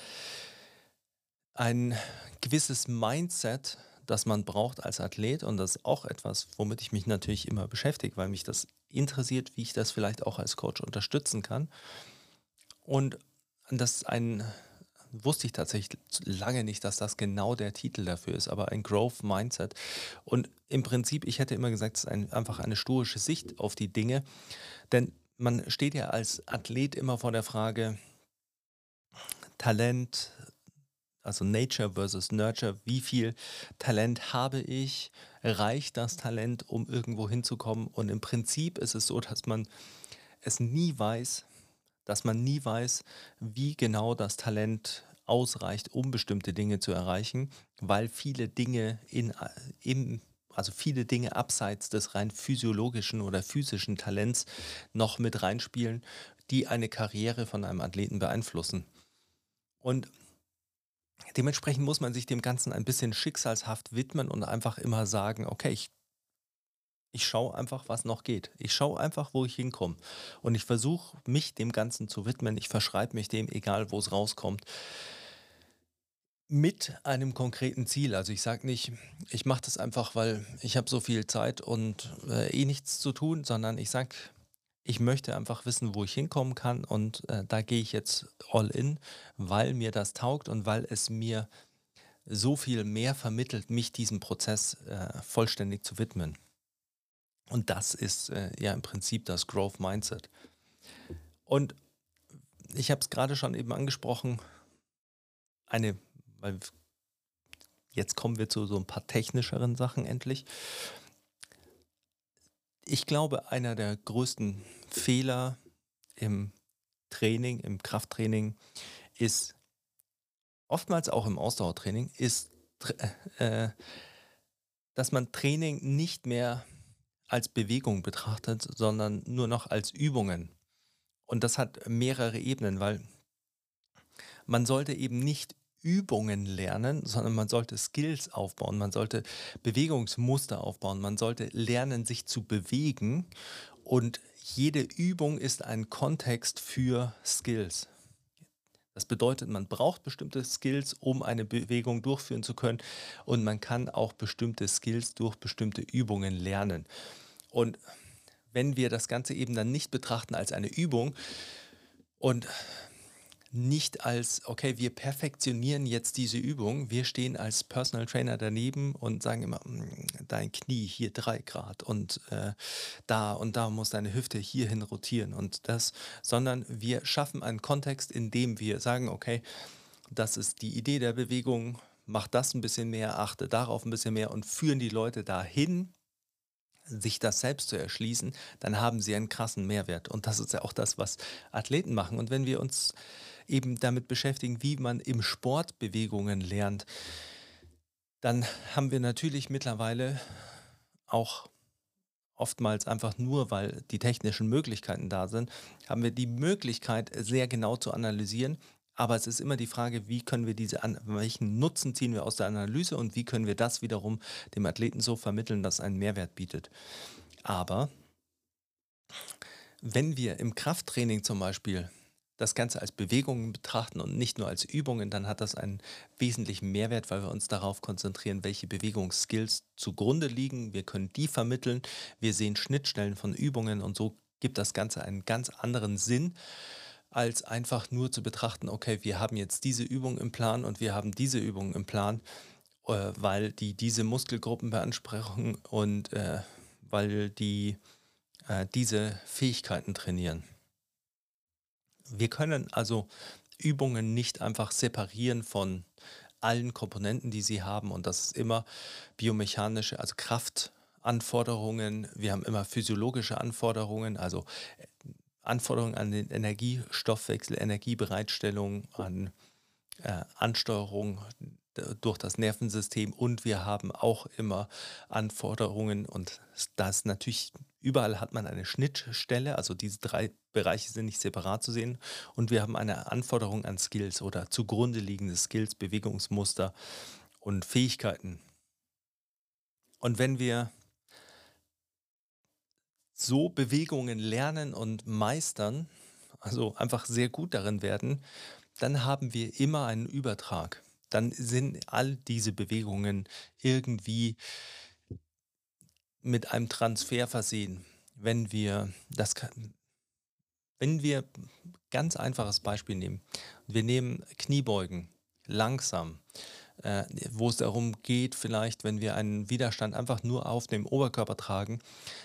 ein gewisses Mindset, das man braucht als Athlet und das ist auch etwas, womit ich mich natürlich immer beschäftige, weil mich das interessiert, wie ich das vielleicht auch als Coach unterstützen kann. Und das ist ein, wusste ich tatsächlich lange nicht, dass das genau der Titel dafür ist, aber ein Growth Mindset. Und im Prinzip, ich hätte immer gesagt, es ist ein, einfach eine stoische Sicht auf die Dinge, denn man steht ja als Athlet immer vor der Frage, Talent, also Nature versus Nurture, wie viel Talent habe ich, reicht das Talent, um irgendwo hinzukommen? Und im Prinzip ist es so, dass man es nie weiß, dass man nie weiß, wie genau das Talent ausreicht, um bestimmte Dinge zu erreichen, weil viele Dinge in, im also viele Dinge abseits des rein physiologischen oder physischen Talents noch mit reinspielen, die eine Karriere von einem Athleten beeinflussen. Und Dementsprechend muss man sich dem Ganzen ein bisschen schicksalshaft widmen und einfach immer sagen, okay, ich, ich schaue einfach, was noch geht. Ich schaue einfach, wo ich hinkomme. Und ich versuche, mich dem Ganzen zu widmen. Ich verschreibe mich dem, egal wo es rauskommt. Mit einem konkreten Ziel. Also ich sage nicht, ich mache das einfach, weil ich habe so viel Zeit und äh, eh nichts zu tun, sondern ich sage, ich möchte einfach wissen, wo ich hinkommen kann und äh, da gehe ich jetzt all in, weil mir das taugt und weil es mir so viel mehr vermittelt, mich diesem Prozess äh, vollständig zu widmen. Und das ist äh, ja im Prinzip das Growth Mindset. Und ich habe es gerade schon eben angesprochen, eine, weil jetzt kommen wir zu so ein paar technischeren Sachen endlich. Ich glaube, einer der größten Fehler im Training, im Krafttraining ist oftmals auch im Ausdauertraining, ist, äh, dass man Training nicht mehr als Bewegung betrachtet, sondern nur noch als Übungen. Und das hat mehrere Ebenen, weil man sollte eben nicht Übungen lernen, sondern man sollte Skills aufbauen, man sollte Bewegungsmuster aufbauen, man sollte lernen, sich zu bewegen und jede Übung ist ein Kontext für Skills. Das bedeutet, man braucht bestimmte Skills, um eine Bewegung durchführen zu können und man kann auch bestimmte Skills durch bestimmte Übungen lernen. Und wenn wir das Ganze eben dann nicht betrachten als eine Übung und nicht als, okay, wir perfektionieren jetzt diese Übung. Wir stehen als Personal Trainer daneben und sagen immer, mm, dein Knie hier drei Grad und äh, da und da muss deine Hüfte hierhin rotieren und das, sondern wir schaffen einen Kontext, in dem wir sagen, okay, das ist die Idee der Bewegung, mach das ein bisschen mehr, achte darauf ein bisschen mehr und führen die Leute dahin, sich das selbst zu erschließen, dann haben sie einen krassen Mehrwert. Und das ist ja auch das, was Athleten machen. Und wenn wir uns eben damit beschäftigen, wie man im Sport Bewegungen lernt, dann haben wir natürlich mittlerweile auch oftmals einfach nur, weil die technischen Möglichkeiten da sind, haben wir die Möglichkeit, sehr genau zu analysieren. Aber es ist immer die Frage, wie können wir diese, welchen Nutzen ziehen wir aus der Analyse und wie können wir das wiederum dem Athleten so vermitteln, dass es einen Mehrwert bietet. Aber wenn wir im Krafttraining zum Beispiel das Ganze als Bewegungen betrachten und nicht nur als Übungen, dann hat das einen wesentlichen Mehrwert, weil wir uns darauf konzentrieren, welche Bewegungsskills zugrunde liegen. Wir können die vermitteln. Wir sehen Schnittstellen von Übungen und so gibt das Ganze einen ganz anderen Sinn, als einfach nur zu betrachten, okay, wir haben jetzt diese Übung im Plan und wir haben diese Übung im Plan, äh, weil die diese Muskelgruppen beanspruchen und äh, weil die äh, diese Fähigkeiten trainieren. Wir können also Übungen nicht einfach separieren von allen Komponenten, die sie haben. Und das ist immer biomechanische, also Kraftanforderungen. Wir haben immer physiologische Anforderungen, also äh, Anforderungen an den Energiestoffwechsel, Energiebereitstellung, an äh, Ansteuerung durch das Nervensystem und wir haben auch immer Anforderungen und das natürlich überall hat man eine Schnittstelle, also diese drei Bereiche sind nicht separat zu sehen und wir haben eine Anforderung an Skills oder zugrunde liegende Skills, Bewegungsmuster und Fähigkeiten. Und wenn wir so Bewegungen lernen und meistern, also einfach sehr gut darin werden, dann haben wir immer einen Übertrag dann sind all diese Bewegungen irgendwie mit einem Transfer versehen. Wenn wir das wenn wir ganz einfaches Beispiel nehmen, wir nehmen Kniebeugen langsam, äh, wo es darum geht, vielleicht, wenn wir einen Widerstand einfach nur auf dem Oberkörper tragen,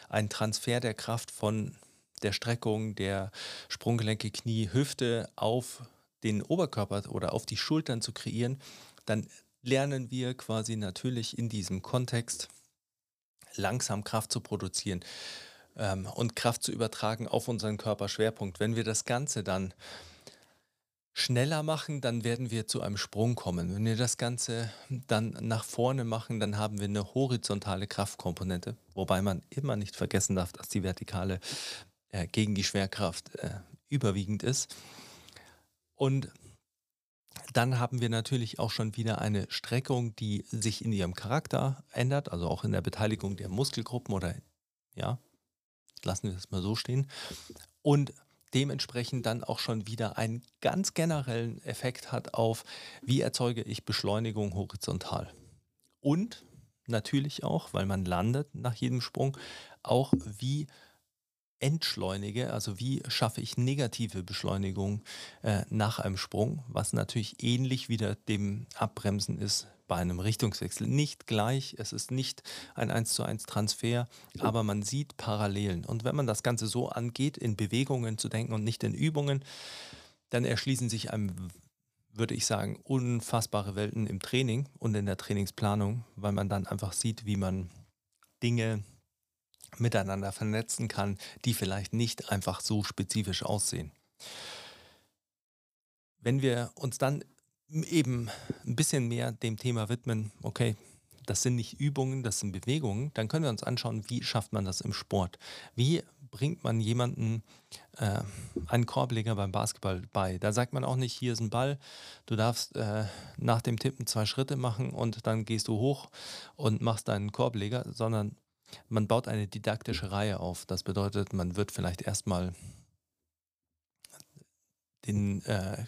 einen Transfer der Kraft von der Streckung der Sprunggelenke, Knie, Hüfte auf den Oberkörper oder auf die Schultern zu kreieren, dann lernen wir quasi natürlich in diesem Kontext langsam Kraft zu produzieren ähm, und Kraft zu übertragen auf unseren Körperschwerpunkt. Wenn wir das Ganze dann schneller machen, dann werden wir zu einem Sprung kommen. Wenn wir das Ganze dann nach vorne machen, dann haben wir eine horizontale Kraftkomponente, wobei man immer nicht vergessen darf, dass die vertikale äh, gegen die Schwerkraft äh, überwiegend ist. Und dann haben wir natürlich auch schon wieder eine Streckung, die sich in ihrem Charakter ändert, also auch in der Beteiligung der Muskelgruppen oder ja, lassen wir das mal so stehen. Und dementsprechend dann auch schon wieder einen ganz generellen Effekt hat auf, wie erzeuge ich Beschleunigung horizontal. Und natürlich auch, weil man landet nach jedem Sprung, auch wie entschleunige, also wie schaffe ich negative Beschleunigung äh, nach einem Sprung, was natürlich ähnlich wieder dem Abbremsen ist bei einem Richtungswechsel. Nicht gleich, es ist nicht ein 1 zu 1 Transfer, aber man sieht Parallelen. Und wenn man das Ganze so angeht, in Bewegungen zu denken und nicht in Übungen, dann erschließen sich einem, würde ich sagen, unfassbare Welten im Training und in der Trainingsplanung, weil man dann einfach sieht, wie man Dinge miteinander vernetzen kann, die vielleicht nicht einfach so spezifisch aussehen. Wenn wir uns dann eben ein bisschen mehr dem Thema widmen, okay, das sind nicht Übungen, das sind Bewegungen, dann können wir uns anschauen, wie schafft man das im Sport? Wie bringt man jemanden äh, einen Korbleger beim Basketball bei? Da sagt man auch nicht, hier ist ein Ball, du darfst äh, nach dem Tippen zwei Schritte machen und dann gehst du hoch und machst deinen Korbleger, sondern man baut eine didaktische Reihe auf. Das bedeutet, man wird vielleicht erstmal den, äh,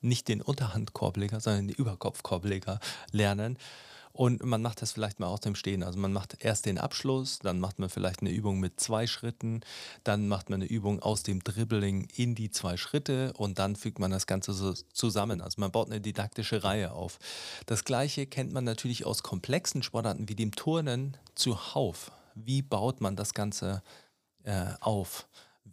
nicht den Unterhandkorbleger, sondern den Überkopfkorbleger lernen und man macht das vielleicht mal aus dem Stehen. Also man macht erst den Abschluss, dann macht man vielleicht eine Übung mit zwei Schritten, dann macht man eine Übung aus dem Dribbling in die zwei Schritte und dann fügt man das Ganze so zusammen. Also man baut eine didaktische Reihe auf. Das gleiche kennt man natürlich aus komplexen Sportarten wie dem Turnen zuhauf. Wie baut man das Ganze äh, auf?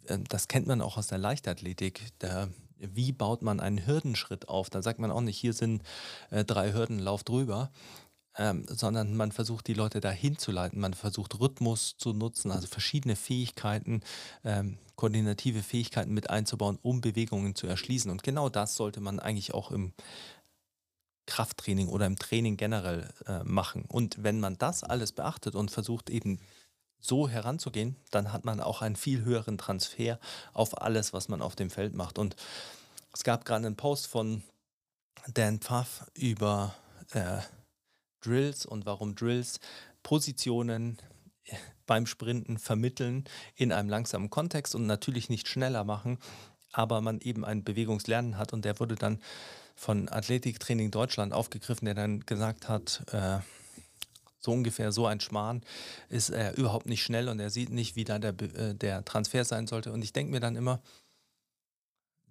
Ähm, das kennt man auch aus der Leichtathletik. Da wie baut man einen Hürdenschritt auf? Da sagt man auch nicht, hier sind äh, drei Hürden, lauf drüber, ähm, sondern man versucht die Leute dahin zu leiten. Man versucht Rhythmus zu nutzen, also verschiedene Fähigkeiten, ähm, koordinative Fähigkeiten mit einzubauen, um Bewegungen zu erschließen. Und genau das sollte man eigentlich auch im Krafttraining oder im Training generell äh, machen. Und wenn man das alles beachtet und versucht eben so heranzugehen, dann hat man auch einen viel höheren Transfer auf alles, was man auf dem Feld macht. Und es gab gerade einen Post von Dan Pfaff über äh, Drills und warum Drills Positionen beim Sprinten vermitteln in einem langsamen Kontext und natürlich nicht schneller machen, aber man eben ein Bewegungslernen hat und der wurde dann von Athletiktraining Deutschland aufgegriffen, der dann gesagt hat, äh, so ungefähr so ein Schmarrn ist er überhaupt nicht schnell und er sieht nicht, wie da der, äh, der Transfer sein sollte. Und ich denke mir dann immer,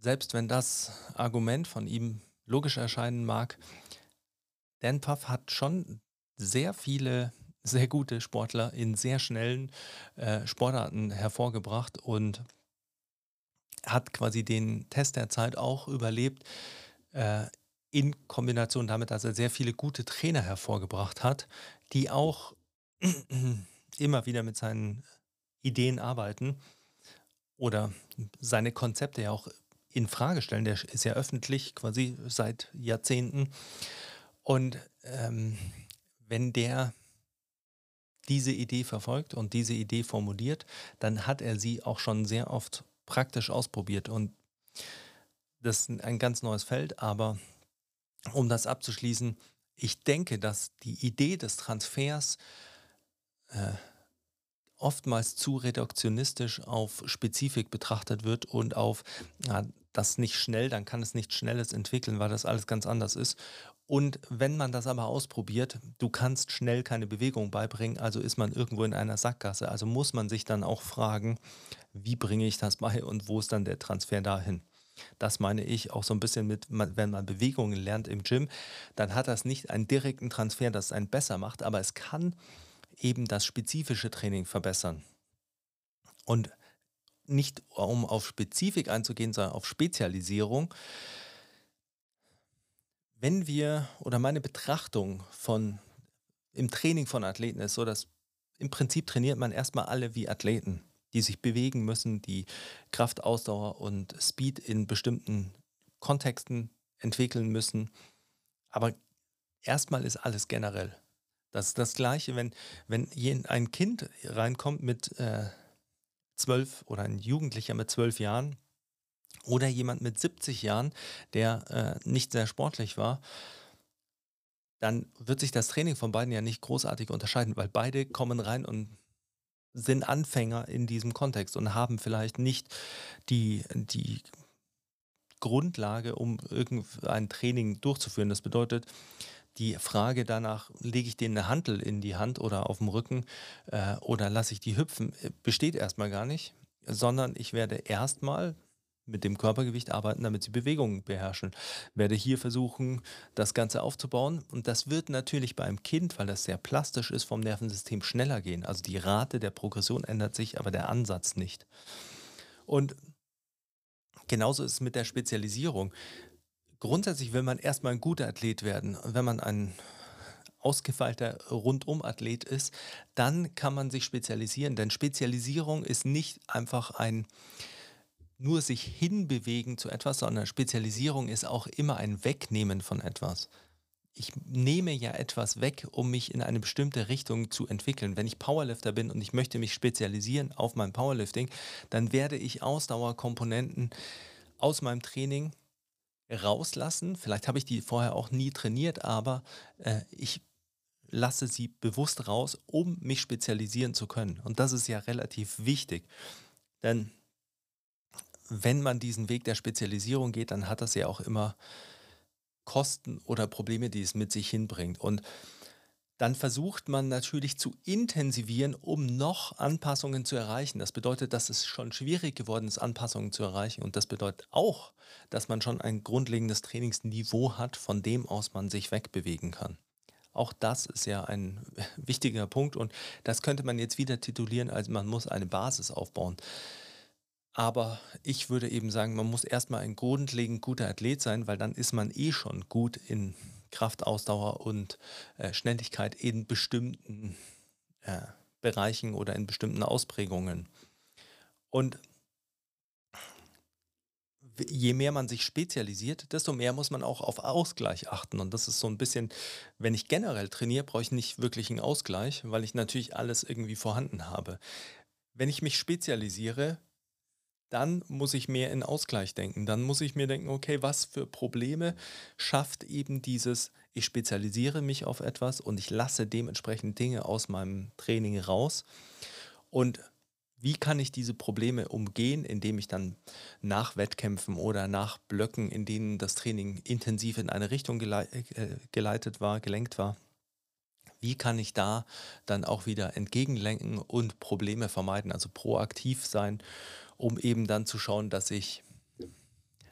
selbst wenn das Argument von ihm logisch erscheinen mag, Dan Puff hat schon sehr viele sehr gute Sportler in sehr schnellen äh, Sportarten hervorgebracht und hat quasi den Test der Zeit auch überlebt, äh, in Kombination damit, dass er sehr viele gute Trainer hervorgebracht hat, die auch immer wieder mit seinen Ideen arbeiten oder seine Konzepte ja auch in Frage stellen. Der ist ja öffentlich quasi seit Jahrzehnten. Und ähm, wenn der diese Idee verfolgt und diese Idee formuliert, dann hat er sie auch schon sehr oft praktisch ausprobiert. Und das ist ein ganz neues Feld, aber um das abzuschließen, ich denke, dass die Idee des Transfers äh, oftmals zu reduktionistisch auf Spezifik betrachtet wird und auf ja, das nicht schnell, dann kann es nicht Schnelles entwickeln, weil das alles ganz anders ist. Und wenn man das aber ausprobiert, du kannst schnell keine Bewegung beibringen, also ist man irgendwo in einer Sackgasse. Also muss man sich dann auch fragen, wie bringe ich das bei und wo ist dann der Transfer dahin? Das meine ich auch so ein bisschen mit, wenn man Bewegungen lernt im Gym, dann hat das nicht einen direkten Transfer, das einen besser macht, aber es kann eben das spezifische Training verbessern. Und nicht um auf Spezifik einzugehen, sondern auf Spezialisierung. Wenn wir oder meine Betrachtung von im Training von Athleten ist so, dass im Prinzip trainiert man erstmal alle wie Athleten die sich bewegen müssen, die Kraft, Ausdauer und Speed in bestimmten Kontexten entwickeln müssen. Aber erstmal ist alles generell. Das ist das Gleiche, wenn, wenn ein Kind reinkommt mit äh, zwölf oder ein Jugendlicher mit zwölf Jahren oder jemand mit 70 Jahren, der äh, nicht sehr sportlich war, dann wird sich das Training von beiden ja nicht großartig unterscheiden, weil beide kommen rein und sind Anfänger in diesem Kontext und haben vielleicht nicht die, die Grundlage, um irgendein Training durchzuführen. Das bedeutet, die Frage danach, lege ich denen eine Hantel in die Hand oder auf dem Rücken äh, oder lasse ich die hüpfen, äh, besteht erstmal gar nicht, sondern ich werde erstmal mit dem Körpergewicht arbeiten, damit sie Bewegungen beherrschen. Werde hier versuchen, das Ganze aufzubauen. Und das wird natürlich bei einem Kind, weil das sehr plastisch ist, vom Nervensystem schneller gehen. Also die Rate der Progression ändert sich, aber der Ansatz nicht. Und genauso ist es mit der Spezialisierung. Grundsätzlich will man erstmal ein guter Athlet werden. Wenn man ein ausgefeilter Rundumathlet ist, dann kann man sich spezialisieren. Denn Spezialisierung ist nicht einfach ein nur sich hinbewegen zu etwas, sondern Spezialisierung ist auch immer ein Wegnehmen von etwas. Ich nehme ja etwas weg, um mich in eine bestimmte Richtung zu entwickeln. Wenn ich Powerlifter bin und ich möchte mich spezialisieren auf mein Powerlifting, dann werde ich Ausdauerkomponenten aus meinem Training rauslassen. Vielleicht habe ich die vorher auch nie trainiert, aber äh, ich lasse sie bewusst raus, um mich spezialisieren zu können. Und das ist ja relativ wichtig. Denn wenn man diesen Weg der Spezialisierung geht, dann hat das ja auch immer Kosten oder Probleme, die es mit sich hinbringt. Und dann versucht man natürlich zu intensivieren, um noch Anpassungen zu erreichen. Das bedeutet, dass es schon schwierig geworden ist, Anpassungen zu erreichen. Und das bedeutet auch, dass man schon ein grundlegendes Trainingsniveau hat, von dem aus man sich wegbewegen kann. Auch das ist ja ein wichtiger Punkt und das könnte man jetzt wieder titulieren, als man muss eine Basis aufbauen. Aber ich würde eben sagen, man muss erstmal ein grundlegend guter Athlet sein, weil dann ist man eh schon gut in Kraftausdauer und äh, Schnelligkeit in bestimmten äh, Bereichen oder in bestimmten Ausprägungen. Und je mehr man sich spezialisiert, desto mehr muss man auch auf Ausgleich achten. Und das ist so ein bisschen, wenn ich generell trainiere, brauche ich nicht wirklich einen Ausgleich, weil ich natürlich alles irgendwie vorhanden habe. Wenn ich mich spezialisiere, dann muss ich mehr in Ausgleich denken. Dann muss ich mir denken, okay, was für Probleme schafft eben dieses, ich spezialisiere mich auf etwas und ich lasse dementsprechend Dinge aus meinem Training raus. Und wie kann ich diese Probleme umgehen, indem ich dann nach Wettkämpfen oder nach Blöcken, in denen das Training intensiv in eine Richtung äh, geleitet war, gelenkt war, wie kann ich da dann auch wieder entgegenlenken und Probleme vermeiden, also proaktiv sein, um eben dann zu schauen, dass ich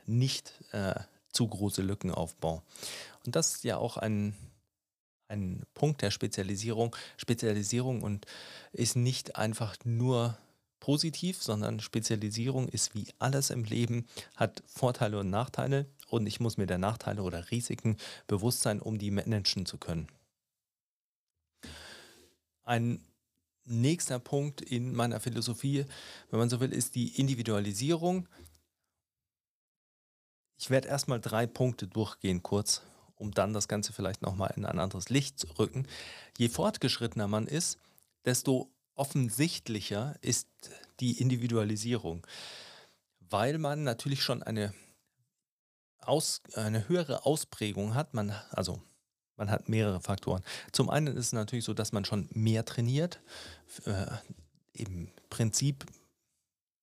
nicht äh, zu große Lücken aufbaue. Und das ist ja auch ein, ein Punkt der Spezialisierung. Spezialisierung und ist nicht einfach nur positiv, sondern Spezialisierung ist wie alles im Leben, hat Vorteile und Nachteile und ich muss mir der Nachteile oder Risiken bewusst sein, um die managen zu können. Ein nächster Punkt in meiner Philosophie, wenn man so will, ist die Individualisierung. Ich werde erstmal drei Punkte durchgehen kurz, um dann das Ganze vielleicht nochmal in ein anderes Licht zu rücken. Je fortgeschrittener man ist, desto offensichtlicher ist die Individualisierung, weil man natürlich schon eine, Aus, eine höhere Ausprägung hat. Man, also man hat mehrere Faktoren. Zum einen ist es natürlich so, dass man schon mehr trainiert, äh, im Prinzip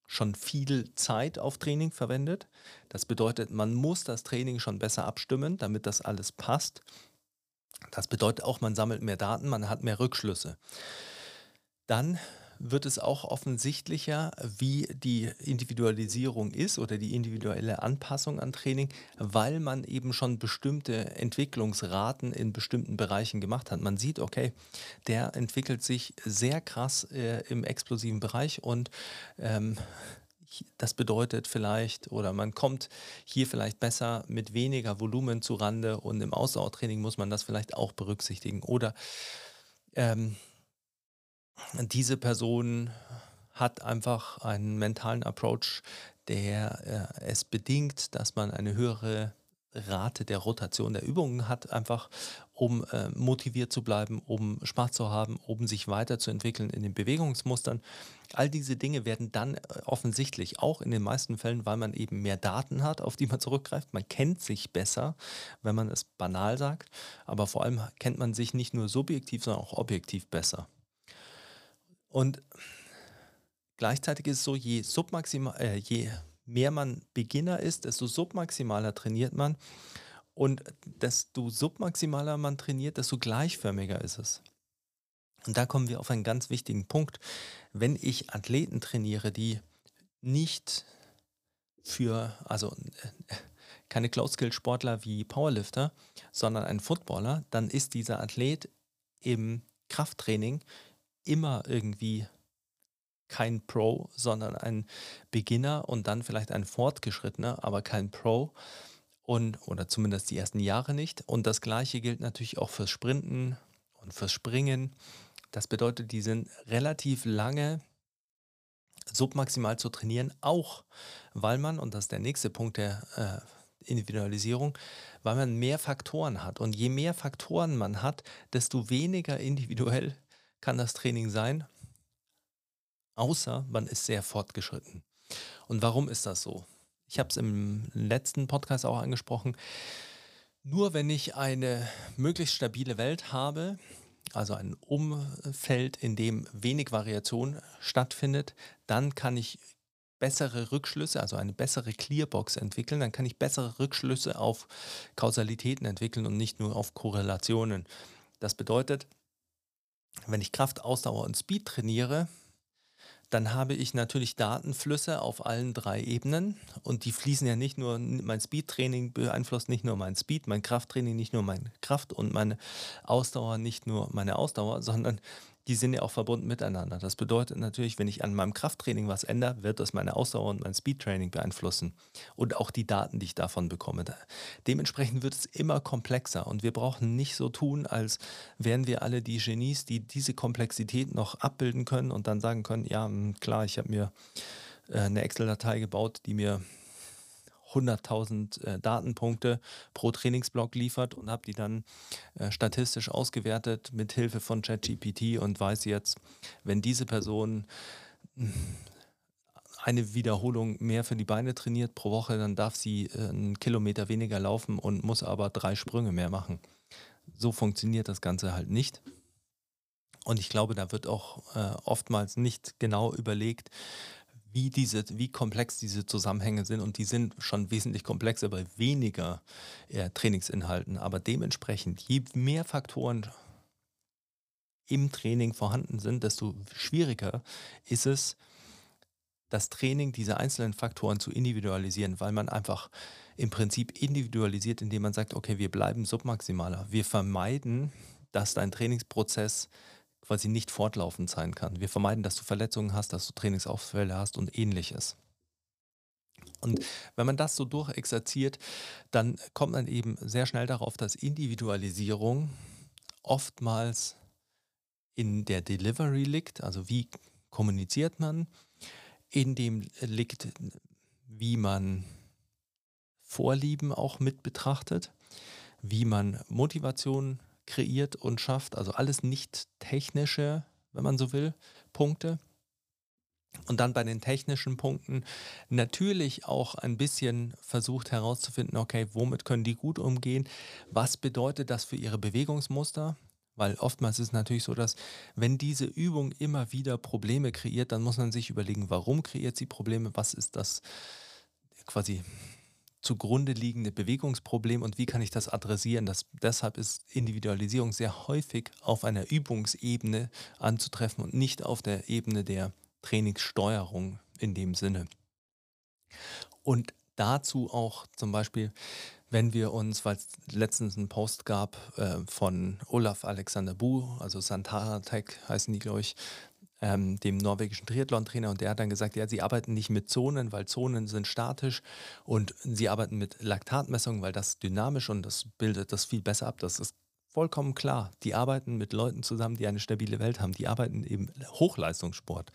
schon viel Zeit auf Training verwendet. Das bedeutet, man muss das Training schon besser abstimmen, damit das alles passt. Das bedeutet auch, man sammelt mehr Daten, man hat mehr Rückschlüsse dann wird es auch offensichtlicher, wie die Individualisierung ist oder die individuelle Anpassung an Training, weil man eben schon bestimmte Entwicklungsraten in bestimmten Bereichen gemacht hat. Man sieht, okay, der entwickelt sich sehr krass äh, im explosiven Bereich und ähm, das bedeutet vielleicht, oder man kommt hier vielleicht besser mit weniger Volumen zu Rande und im Ausdauertraining muss man das vielleicht auch berücksichtigen. Oder ähm, diese Person hat einfach einen mentalen Approach, der äh, es bedingt, dass man eine höhere Rate der Rotation der Übungen hat, einfach um äh, motiviert zu bleiben, um Spaß zu haben, um sich weiterzuentwickeln in den Bewegungsmustern. All diese Dinge werden dann äh, offensichtlich, auch in den meisten Fällen, weil man eben mehr Daten hat, auf die man zurückgreift. Man kennt sich besser, wenn man es banal sagt, aber vor allem kennt man sich nicht nur subjektiv, sondern auch objektiv besser. Und gleichzeitig ist es so, je, submaximal, äh, je mehr man Beginner ist, desto submaximaler trainiert man. Und desto submaximaler man trainiert, desto gleichförmiger ist es. Und da kommen wir auf einen ganz wichtigen Punkt. Wenn ich Athleten trainiere, die nicht für, also äh, keine Close-Skill-Sportler wie Powerlifter, sondern ein Footballer, dann ist dieser Athlet im Krafttraining immer irgendwie kein Pro, sondern ein Beginner und dann vielleicht ein Fortgeschrittener, aber kein Pro. Und, oder zumindest die ersten Jahre nicht. Und das gleiche gilt natürlich auch fürs Sprinten und fürs Springen. Das bedeutet, die sind relativ lange submaximal zu trainieren, auch weil man, und das ist der nächste Punkt der äh, Individualisierung, weil man mehr Faktoren hat. Und je mehr Faktoren man hat, desto weniger individuell kann das Training sein, außer man ist sehr fortgeschritten. Und warum ist das so? Ich habe es im letzten Podcast auch angesprochen. Nur wenn ich eine möglichst stabile Welt habe, also ein Umfeld, in dem wenig Variation stattfindet, dann kann ich bessere Rückschlüsse, also eine bessere Clearbox entwickeln, dann kann ich bessere Rückschlüsse auf Kausalitäten entwickeln und nicht nur auf Korrelationen. Das bedeutet, wenn ich Kraft, Ausdauer und Speed trainiere, dann habe ich natürlich Datenflüsse auf allen drei Ebenen. Und die fließen ja nicht nur, mein Speedtraining beeinflusst nicht nur mein Speed, mein Krafttraining nicht nur meine Kraft und meine Ausdauer nicht nur meine Ausdauer, sondern die sind ja auch verbunden miteinander. Das bedeutet natürlich, wenn ich an meinem Krafttraining was ändere, wird das meine Ausdauer und mein Speedtraining beeinflussen und auch die Daten, die ich davon bekomme. Dementsprechend wird es immer komplexer und wir brauchen nicht so tun, als wären wir alle die Genies, die diese Komplexität noch abbilden können und dann sagen können, ja, hm, klar, ich habe mir äh, eine Excel-Datei gebaut, die mir 100.000 äh, Datenpunkte pro Trainingsblock liefert und habe die dann äh, statistisch ausgewertet mit Hilfe von ChatGPT und weiß jetzt, wenn diese Person hm, eine Wiederholung mehr für die Beine trainiert pro Woche, dann darf sie äh, einen Kilometer weniger laufen und muss aber drei Sprünge mehr machen. So funktioniert das Ganze halt nicht. Und ich glaube, da wird auch äh, oftmals nicht genau überlegt, wie, diese, wie komplex diese Zusammenhänge sind. Und die sind schon wesentlich komplexer bei weniger äh, Trainingsinhalten. Aber dementsprechend, je mehr Faktoren im Training vorhanden sind, desto schwieriger ist es, das Training dieser einzelnen Faktoren zu individualisieren, weil man einfach im Prinzip individualisiert, indem man sagt, okay, wir bleiben submaximaler. Wir vermeiden, dass dein Trainingsprozess quasi nicht fortlaufend sein kann. Wir vermeiden, dass du Verletzungen hast, dass du Trainingsausfälle hast und ähnliches. Und wenn man das so durchexerziert, dann kommt man eben sehr schnell darauf, dass Individualisierung oftmals in der Delivery liegt, also wie kommuniziert man, in dem liegt, wie man Vorlieben auch mit betrachtet, wie man Motivation kreiert und schafft. Also alles nicht technische, wenn man so will, Punkte. Und dann bei den technischen Punkten natürlich auch ein bisschen versucht herauszufinden, okay, womit können die gut umgehen? Was bedeutet das für ihre Bewegungsmuster? Weil oftmals ist es natürlich so, dass wenn diese Übung immer wieder Probleme kreiert, dann muss man sich überlegen, warum kreiert sie Probleme? Was ist das quasi zugrunde liegende Bewegungsproblem und wie kann ich das adressieren. Das, deshalb ist Individualisierung sehr häufig auf einer Übungsebene anzutreffen und nicht auf der Ebene der Trainingssteuerung in dem Sinne. Und dazu auch zum Beispiel, wenn wir uns, weil es letztens einen Post gab äh, von Olaf Alexander Bu, also Santara Tech heißen die, glaube ich, ähm, dem norwegischen Triathlon-Trainer und der hat dann gesagt, ja, sie arbeiten nicht mit Zonen, weil Zonen sind statisch und sie arbeiten mit Laktatmessungen, weil das dynamisch und das bildet das viel besser ab. Das ist vollkommen klar. Die arbeiten mit Leuten zusammen, die eine stabile Welt haben. Die arbeiten eben Hochleistungssport.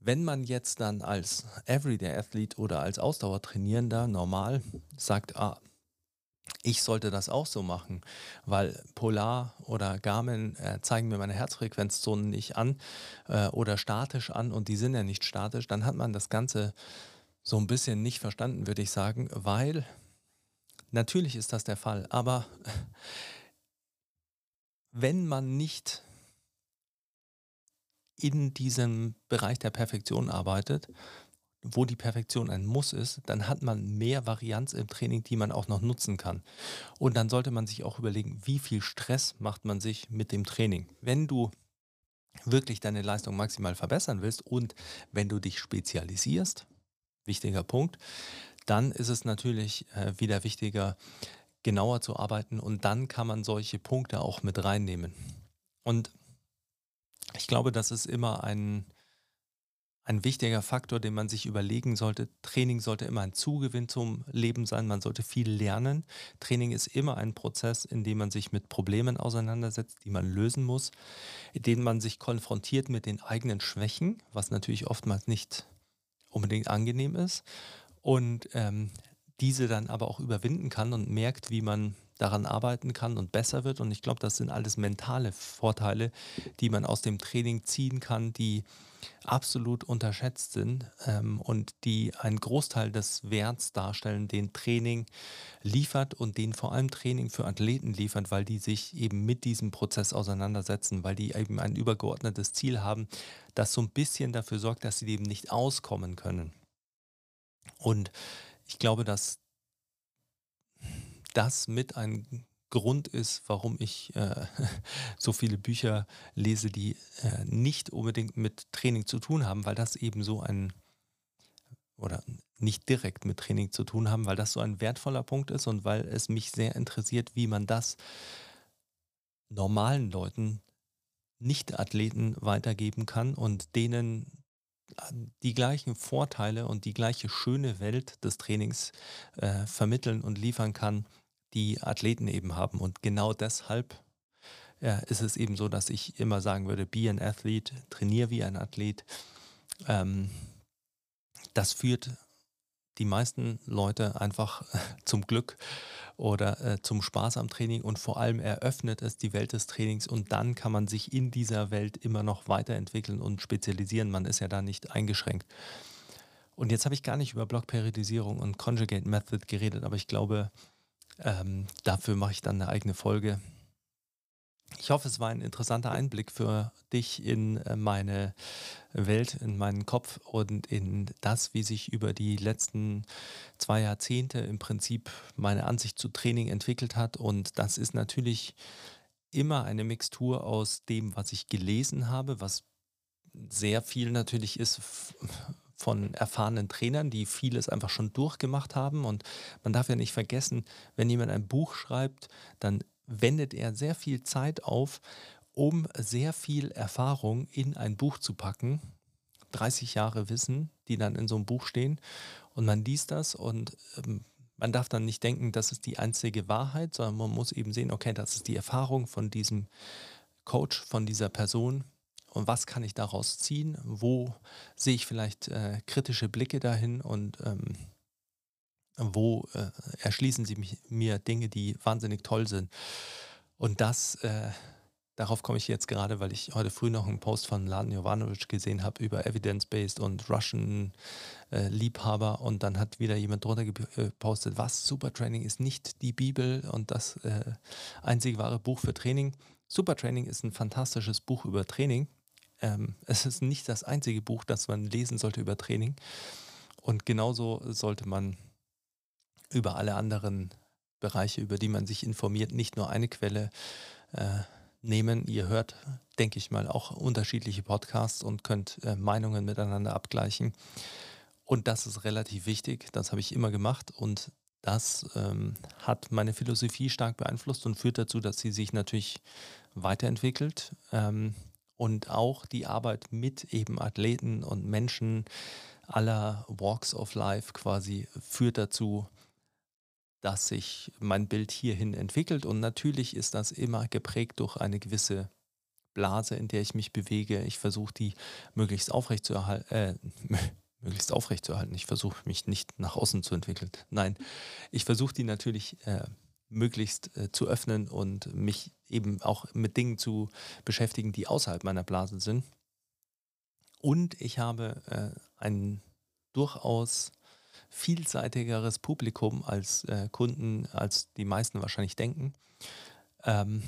Wenn man jetzt dann als Everyday Athlete oder als Ausdauertrainierender normal sagt, ah, ich sollte das auch so machen, weil Polar oder Garmin äh, zeigen mir meine Herzfrequenzzonen nicht an äh, oder statisch an und die sind ja nicht statisch, dann hat man das Ganze so ein bisschen nicht verstanden, würde ich sagen, weil natürlich ist das der Fall, aber wenn man nicht in diesem Bereich der Perfektion arbeitet, wo die Perfektion ein Muss ist, dann hat man mehr Varianz im Training, die man auch noch nutzen kann. Und dann sollte man sich auch überlegen, wie viel Stress macht man sich mit dem Training. Wenn du wirklich deine Leistung maximal verbessern willst und wenn du dich spezialisierst, wichtiger Punkt, dann ist es natürlich äh, wieder wichtiger, genauer zu arbeiten und dann kann man solche Punkte auch mit reinnehmen. Und ich glaube, das ist immer ein, ein wichtiger Faktor, den man sich überlegen sollte. Training sollte immer ein Zugewinn zum Leben sein. Man sollte viel lernen. Training ist immer ein Prozess, in dem man sich mit Problemen auseinandersetzt, die man lösen muss, in dem man sich konfrontiert mit den eigenen Schwächen, was natürlich oftmals nicht unbedingt angenehm ist. Und ähm, diese dann aber auch überwinden kann und merkt, wie man daran arbeiten kann und besser wird. Und ich glaube, das sind alles mentale Vorteile, die man aus dem Training ziehen kann, die absolut unterschätzt sind ähm, und die einen Großteil des Werts darstellen, den Training liefert und den vor allem Training für Athleten liefert, weil die sich eben mit diesem Prozess auseinandersetzen, weil die eben ein übergeordnetes Ziel haben, das so ein bisschen dafür sorgt, dass sie eben nicht auskommen können. Und ich glaube, dass das mit ein Grund ist, warum ich äh, so viele Bücher lese, die äh, nicht unbedingt mit Training zu tun haben, weil das eben so ein oder nicht direkt mit Training zu tun haben, weil das so ein wertvoller Punkt ist und weil es mich sehr interessiert, wie man das normalen Leuten Nicht-Athleten weitergeben kann und denen äh, die gleichen Vorteile und die gleiche schöne Welt des Trainings äh, vermitteln und liefern kann, die Athleten eben haben. Und genau deshalb äh, ist es eben so, dass ich immer sagen würde, be an athlete, trainier wie ein Athlet. Ähm, das führt die meisten Leute einfach zum Glück oder äh, zum Spaß am Training und vor allem eröffnet es die Welt des Trainings und dann kann man sich in dieser Welt immer noch weiterentwickeln und spezialisieren. Man ist ja da nicht eingeschränkt. Und jetzt habe ich gar nicht über Blockperiodisierung und Conjugate Method geredet, aber ich glaube, ähm, dafür mache ich dann eine eigene Folge. Ich hoffe, es war ein interessanter Einblick für dich in äh, meine Welt, in meinen Kopf und in das, wie sich über die letzten zwei Jahrzehnte im Prinzip meine Ansicht zu Training entwickelt hat. Und das ist natürlich immer eine Mixtur aus dem, was ich gelesen habe, was sehr viel natürlich ist von erfahrenen Trainern, die vieles einfach schon durchgemacht haben. Und man darf ja nicht vergessen, wenn jemand ein Buch schreibt, dann wendet er sehr viel Zeit auf, um sehr viel Erfahrung in ein Buch zu packen. 30 Jahre Wissen, die dann in so einem Buch stehen. Und man liest das und ähm, man darf dann nicht denken, das ist die einzige Wahrheit, sondern man muss eben sehen, okay, das ist die Erfahrung von diesem Coach, von dieser Person. Und was kann ich daraus ziehen? Wo sehe ich vielleicht äh, kritische Blicke dahin und ähm, wo äh, erschließen sie mich, mir Dinge, die wahnsinnig toll sind. Und das, äh, darauf komme ich jetzt gerade, weil ich heute früh noch einen Post von Laden Jovanovic gesehen habe über Evidence-Based und Russian äh, und dann hat wieder jemand drunter gepostet, was Supertraining ist nicht die Bibel und das äh, einzige wahre Buch für Training. Supertraining ist ein fantastisches Buch über Training. Ähm, es ist nicht das einzige Buch, das man lesen sollte über Training. Und genauso sollte man über alle anderen Bereiche, über die man sich informiert, nicht nur eine Quelle äh, nehmen. Ihr hört, denke ich mal, auch unterschiedliche Podcasts und könnt äh, Meinungen miteinander abgleichen. Und das ist relativ wichtig. Das habe ich immer gemacht und das ähm, hat meine Philosophie stark beeinflusst und führt dazu, dass sie sich natürlich weiterentwickelt ähm, und auch die Arbeit mit eben Athleten und Menschen aller Walks of Life quasi führt dazu, dass sich mein Bild hierhin entwickelt. Und natürlich ist das immer geprägt durch eine gewisse Blase, in der ich mich bewege. Ich versuche die möglichst aufrecht zu erhalten. Äh, möglichst aufrecht. Ich versuche mich nicht nach außen zu entwickeln. Nein, ich versuche die natürlich äh, möglichst äh, zu öffnen und mich eben auch mit Dingen zu beschäftigen, die außerhalb meiner Blase sind. Und ich habe äh, einen durchaus vielseitigeres Publikum als äh, Kunden, als die meisten wahrscheinlich denken. Ähm,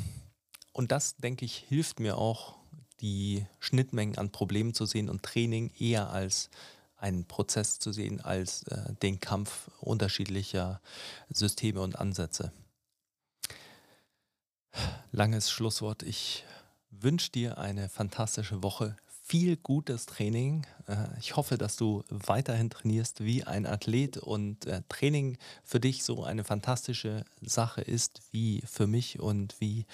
und das, denke ich, hilft mir auch, die Schnittmengen an Problemen zu sehen und Training eher als einen Prozess zu sehen, als äh, den Kampf unterschiedlicher Systeme und Ansätze. Langes Schlusswort. Ich wünsche dir eine fantastische Woche viel gutes Training. Äh, ich hoffe, dass du weiterhin trainierst wie ein Athlet und äh, Training für dich so eine fantastische Sache ist, wie für mich und wie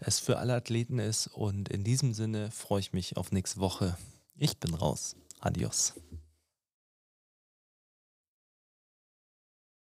es für alle Athleten ist. Und in diesem Sinne freue ich mich auf nächste Woche. Ich bin raus. Adios.